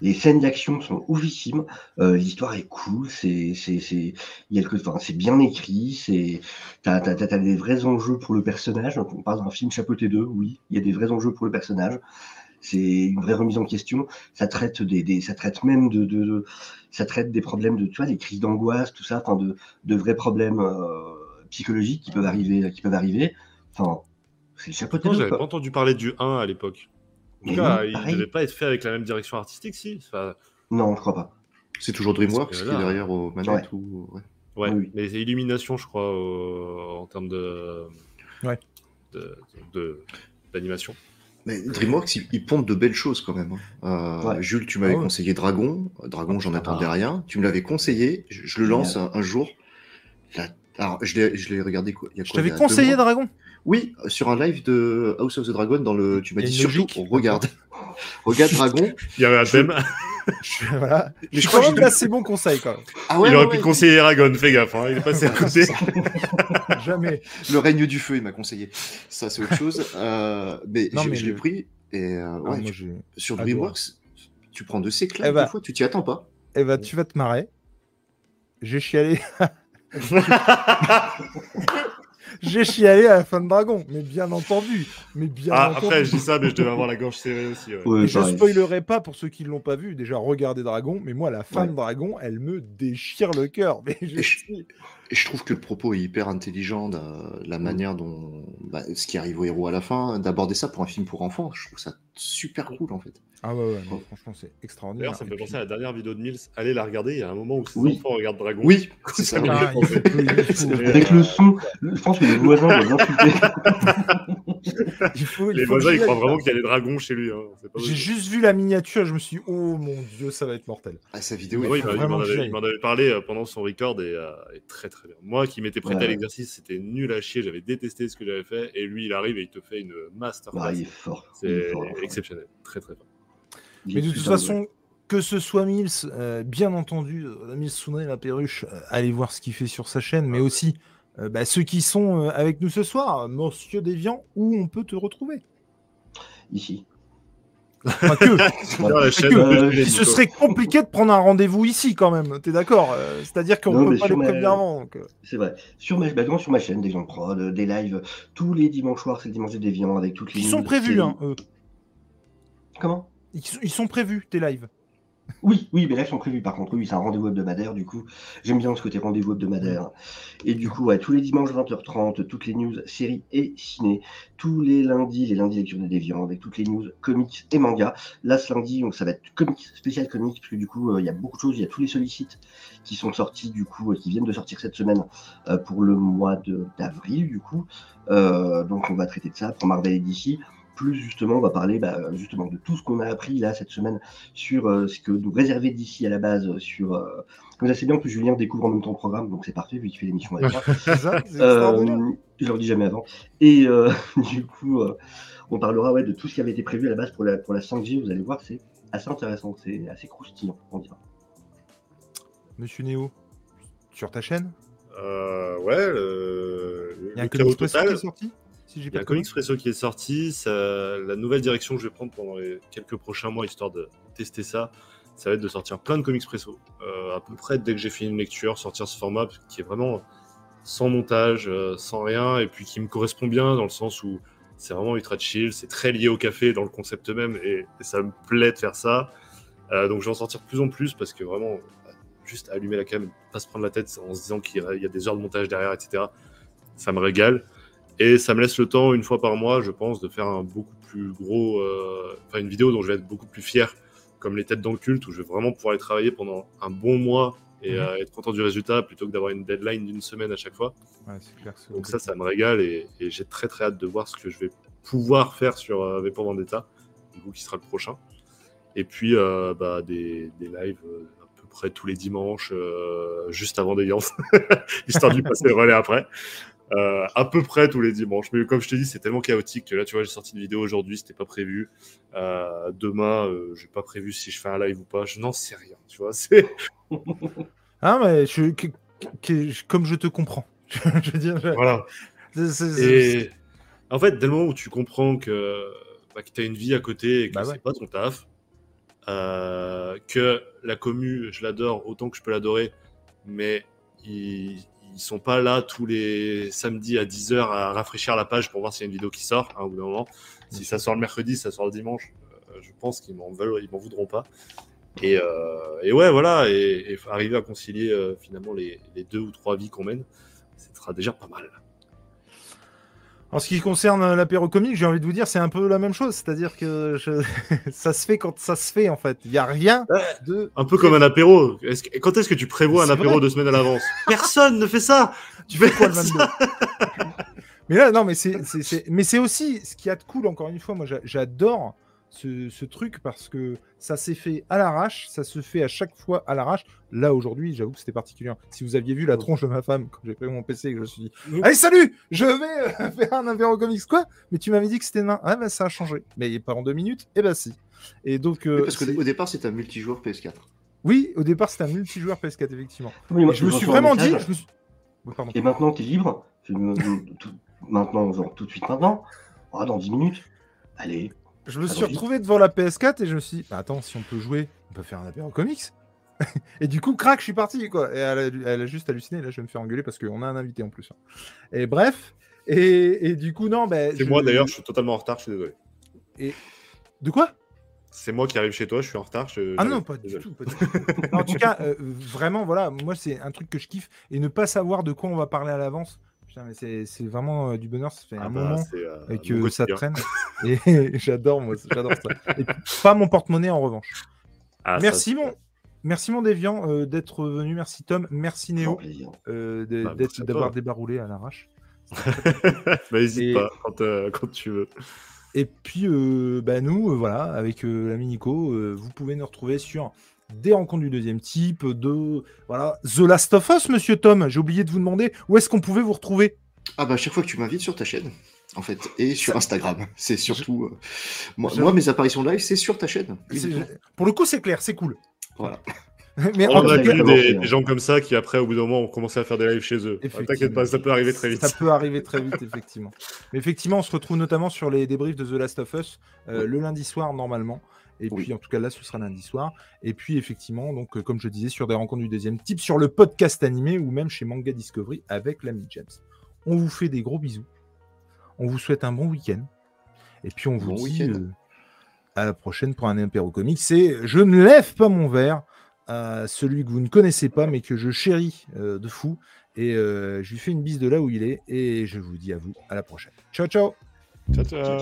Les scènes d'action sont oufissimes, euh, l'histoire est cool, c'est c'est c'est il y a le enfin, c'est bien écrit, c'est t'as t'as t'as t'as des vrais enjeux pour le personnage. On parle d'un film chapeauté 2, oui, il y a des vrais enjeux pour le personnage. C'est une vraie remise en question. Ça traite des, des ça traite même de, de, de- ça traite des problèmes de tu vois des crises d'angoisse, tout ça, enfin de de vrais problèmes euh, psychologiques qui peuvent arriver qui peuvent arriver. Enfin, c'est le chapeauté Non, 2 j'avais pas entendu parler du 1 à l'époque. En tout Mais cas, non, il pareil. devait pas être fait avec la même direction artistique, si. Enfin, Non, je crois pas. C'est toujours DreamWorks qui là- est derrière aux manettes ou. ouais. ouais, Oui. mais c'est Illumination, je crois, euh, en termes de. Ouais. de- de- d'animation. Mais DreamWorks, ils, ils pondent de belles choses quand même. hein. Euh, Ouais. Jules, tu m'avais Ah conseillé Dragon. Dragon, j'en Ah. attendais rien. Tu me l'avais conseillé. Je, je le lance un, un jour. La- Alors, je l'ai je l'ai regardé quoi, il y a Je quoi, t'avais conseillé Dragon? Oui, sur un live de House of the Dragon, dans le, tu m'as dit surtout, on regarde. regarde Dragon. Il y avait un thème. Je- voilà. Mais Je je crois que que là, c'est bon conseil, même. Ah il ouais, aurait ouais, pu ouais, conseiller Eragon, fais gaffe, hein, il est passé à côté. Jamais. Le règne du feu, il m'a conseillé. Ça, c'est autre chose. Euh, mais Non, je, mais je l'ai le- pris. Et euh, Ah, moi, tu- sur. DreamWorks, tu prends de ces claques Eh ben- des fois, tu t'y attends pas. Eh ben, tu vas te marrer. J'ai chialé. J'ai chialé à la fin de Dragon, mais bien entendu. Mais bien Ah, entendu. après, je dis ça, mais je devais avoir la gorge serrée aussi. ouais. Ouais, Et je spoilerai pas pour ceux qui ne l'ont pas vu. Déjà, regardez Dragon. Mais moi, la fin Ouais. de Dragon, elle me déchire le cœur. Mais je suis Et je trouve que le propos est hyper intelligent, de la manière dont bah, ce qui arrive au héros à la fin, d'aborder ça pour un film pour enfants. Je trouve ça super cool en fait. Ah ouais, ouais, non, franchement, c'est extraordinaire. D'ailleurs, ça me fait puis- penser à la dernière vidéo de Mills. Allez la regarder. Il y a un moment où ses Oui. enfants regardent Dragon. Oui, c'est ça. me Ah, fait Avec euh, le son, je pense que les voisins vont l'insulter. il faut- il Les faut voisins, ils croient vraiment qu'il y a des dragons chez lui. Hein. J'ai juste vu la miniature et je me suis dit, oh mon dieu, ça va être mortel. Ah, sa vidéo Oui, est il m'en avait, parlé euh, pendant son record et, euh, et très très bien. Moi qui m'étais prêté Ouais. à l'exercice, c'était nul à chier, j'avais détesté ce que j'avais fait et lui il arrive et il te fait une masterclass. Bah, il est fort. Exceptionnel, très très fort. Mais de toute façon, que ce soit Mills, euh, bien entendu, euh, Mills la perruche, euh, allez voir ce qu'il fait sur sa chaîne, mais aussi euh, bah, ceux qui sont euh, avec nous ce soir, Monsieur Déviant, où on peut te retrouver. Ici. Que. Ce serait compliqué de prendre un rendez-vous ici quand même, t'es d'accord C'est-à-dire qu'on Non, peut pas les ma- prévenir avant. C'est vrai. Sur ma, bah, sur ma chaîne, des gens de prod, des lives tous les dimanches soirs, c'est le dimanche des déviants avec toutes les. Ils sont prévus, hein, eux. Comment? Ils, sont- ils sont prévus, tes lives. Oui, oui, mais là, ils sont prévus. Par contre, oui, c'est un rendez-vous hebdomadaire. Du coup, j'aime bien ce côté rendez-vous hebdomadaire. Et du coup, ouais, tous les dimanches 20h30, toutes les news séries et ciné. Tous les lundis, les lundis lecture des déviants avec toutes les news comics et mangas. Là, ce lundi, donc, ça va être comics, spécial comics, parce que du coup, euh, il y a beaucoup de choses. Il y a tous les sollicites qui sont sortis, du coup, euh, qui viennent de sortir cette semaine euh, pour le mois de- d'avril, du coup. Donc, on va traiter de ça pour Marvel et DC. Plus justement, on va parler bah, justement de tout ce qu'on a appris là cette semaine sur euh, ce que nous réservait d'ici à la base euh, sur euh, comme ça c'est bien que Julien découvre en même temps le programme donc c'est parfait vu qu'il fait l'émission avec moi. C'est ça C'est extraordinaire. euh, je leur dis jamais avant. Et euh, du coup euh, on parlera ouais, de tout ce qui avait été prévu à la base pour la, pour la 5G vous allez voir c'est assez intéressant c'est assez croustillant on dira Monsieur Néo, sur ta chaîne, Euh, ouais, le, il y a un le Presso total. qui est sorti? Si Il y a un Comics Presso qui est sorti. ça- la nouvelle direction que je vais prendre pendant les quelques prochains mois, histoire de tester ça, ça va être de sortir plein de Comics Presso. Euh, à peu près dès que j'ai fini une lecture, sortir ce format qui est vraiment sans montage, euh, sans rien, et puis qui me correspond bien dans le sens où c'est vraiment ultra chill, c'est très lié au café dans le concept même, et, et ça me plaît de faire ça. Euh, donc je vais en sortir de plus en plus parce que vraiment, juste allumer la cam, pas se prendre la tête en se disant qu'il y a des heures de montage derrière, etc. Ça me régale. Et ça me laisse le temps, une fois par mois, je pense, de faire un beaucoup plus gros, euh, enfin une vidéo dont je vais être beaucoup plus fier, comme les têtes dans le culte, où je vais vraiment pouvoir y travailler pendant un bon mois et Mhm. euh, être content du résultat plutôt que d'avoir une deadline d'une semaine à chaque fois. Ouais, clair. Donc ça, ça me régale et, et j'ai très très hâte de voir ce que je vais pouvoir faire sur euh, V pour Vendetta, du coup qui sera le prochain. Et puis euh, bah, des, des lives euh, à peu près tous les dimanches, juste avant des Yance, histoire de lui passer le relais après. Euh, à peu près tous les dimanches. Mais comme je te dis, c'est tellement chaotique que là, tu vois, j'ai sorti une vidéo aujourd'hui, c'était pas prévu. Euh, demain, euh, j'ai pas prévu si je fais un live ou pas. Je n'en sais rien, tu vois. C'est Ah, mais je, que- que- comme je te comprends. je veux dire, je- voilà. Et en fait, dès le moment où tu comprends que, bah, que tu as une vie à côté et que Bah c'est ouais. pas ton taf, que la commu, je l'adore autant que je peux l'adorer, mais ils, ils sont pas là tous les samedis à 10h à rafraîchir la page pour voir s'il y a une vidéo qui sort, hein, au bout d'un moment. Si ça sort le mercredi, ça sort le dimanche, euh, je pense qu'ils m'en veulent, ils m'en voudront pas. Et, euh, ouais, voilà, et, arriver à concilier euh, finalement les deux ou trois vies qu'on mène, ce sera déjà pas mal. En ce qui concerne l'apéro comique, j'ai envie de vous dire, c'est un peu la même chose. C'est-à-dire que je- ça se fait quand ça se fait, en fait. Il n'y a rien de. Un peu comme un apéro. Que- quand est-ce que tu prévois un apéro deux semaines à l'avance? Personne ne fait ça. Tu fais quoi le ça. 22 Mais là, non, mais c'est, aussi ce qui a de cool, encore une fois, moi j'a- j'adore ce, ce truc parce que ça s'est fait à l'arrache, ça se fait à chaque fois à l'arrache. Là, aujourd'hui, j'avoue que c'était particulier. Si vous aviez vu la tronche de ma femme quand j'ai pris mon PC et que je me suis dit Allez, salut Je vais euh, faire un apéro comics, quoi? Mais tu m'avais dit que c'était demain. Ah, bah ça a changé. Mais pas en deux minutes Et bah si. Et donc, euh, Oui, parce qu'au c'est- au départ, c'était un multijoueur PS4. oui, au départ, c'était un multijoueur PS4, effectivement. Oui, moi, Et je me suis vraiment dit. message, Je me suis... Ouais, pardon. et maintenant tu es libre Je me- tout- maintenant genre tout de suite maintenant Ah, dans 10 minutes allez Je me Ah, suis donc, retrouvé devant la PS4 et je me suis dit, bah, attends, si on peut jouer, on peut faire un apéro comics. et du coup, crac, je suis parti, quoi. Et elle a, elle a juste halluciné. Là, je vais me faire engueuler parce qu'on a un invité en plus. hein. Et bref. Et, et du coup, non, ben. C'est je- moi d'ailleurs, je suis totalement en retard, je suis désolé. De quoi? C'est moi qui arrive chez toi, je suis en retard. je- Ah non, pas du tout. pas du tout. en tout cas, euh, vraiment, voilà, moi, c'est un truc que je kiffe. Et ne pas savoir de quoi on va parler à l'avance, putain, mais c'est c'est vraiment euh, du bonheur. Ça fait Ah un bah, moment c'est, euh, et mon que ça quotidien. traîne. Et j'adore, moi, j'adore ça. Et pas mon porte-monnaie, en revanche. Ah, ça, merci, c'est- mon... Merci, mon déviant, euh, d'être venu. Merci, Tom. Merci, Néo, euh, de- Bah, d'être- merci à d'avoir toi. débaroulé à l'arrache. bah, hésite Et- pas quand, euh, quand tu veux. Et puis, euh, bah, nous, euh, voilà, avec euh, l'ami Nico, euh, vous pouvez nous retrouver sur des rencontres du deuxième type, de voilà, The Last of Us, monsieur Tom. J'ai oublié de vous demander où est-ce qu'on pouvait vous retrouver? Ah bah, chaque fois que tu m'invites sur ta chaîne, en fait, et sur Instagram. C'est surtout. euh, moi, mes apparitions live, c'est sur ta chaîne. Pour le coup, c'est clair, c'est cool. Voilà. Mais On en a vu des, gens comme ça qui, après, au bout d'un moment, ont commencé à faire des lives chez eux. Ah. T'inquiète pas, ça peut arriver très vite. Ça peut arriver très vite, effectivement. Mais effectivement, on se retrouve notamment sur les débriefs de The Last of Us euh, le lundi soir, normalement. Et Oui. puis, en tout cas, là, ce sera lundi soir. Et puis, effectivement, donc, euh, comme je disais, sur des rencontres du deuxième type, sur le podcast animé ou même chez Manga Discovery avec l'ami James. On vous fait des gros bisous. On vous souhaite un bon week-end. Et puis, on vous Bon dit euh, à la prochaine pour un Impéro Comics. C'est Je ne lève pas mon verre à celui que vous ne connaissez pas, mais que je chéris euh, de fou. Et euh, je lui fais une bise de là où il est. Et je vous dis à vous à la prochaine. Ciao, ciao Ciao, ciao.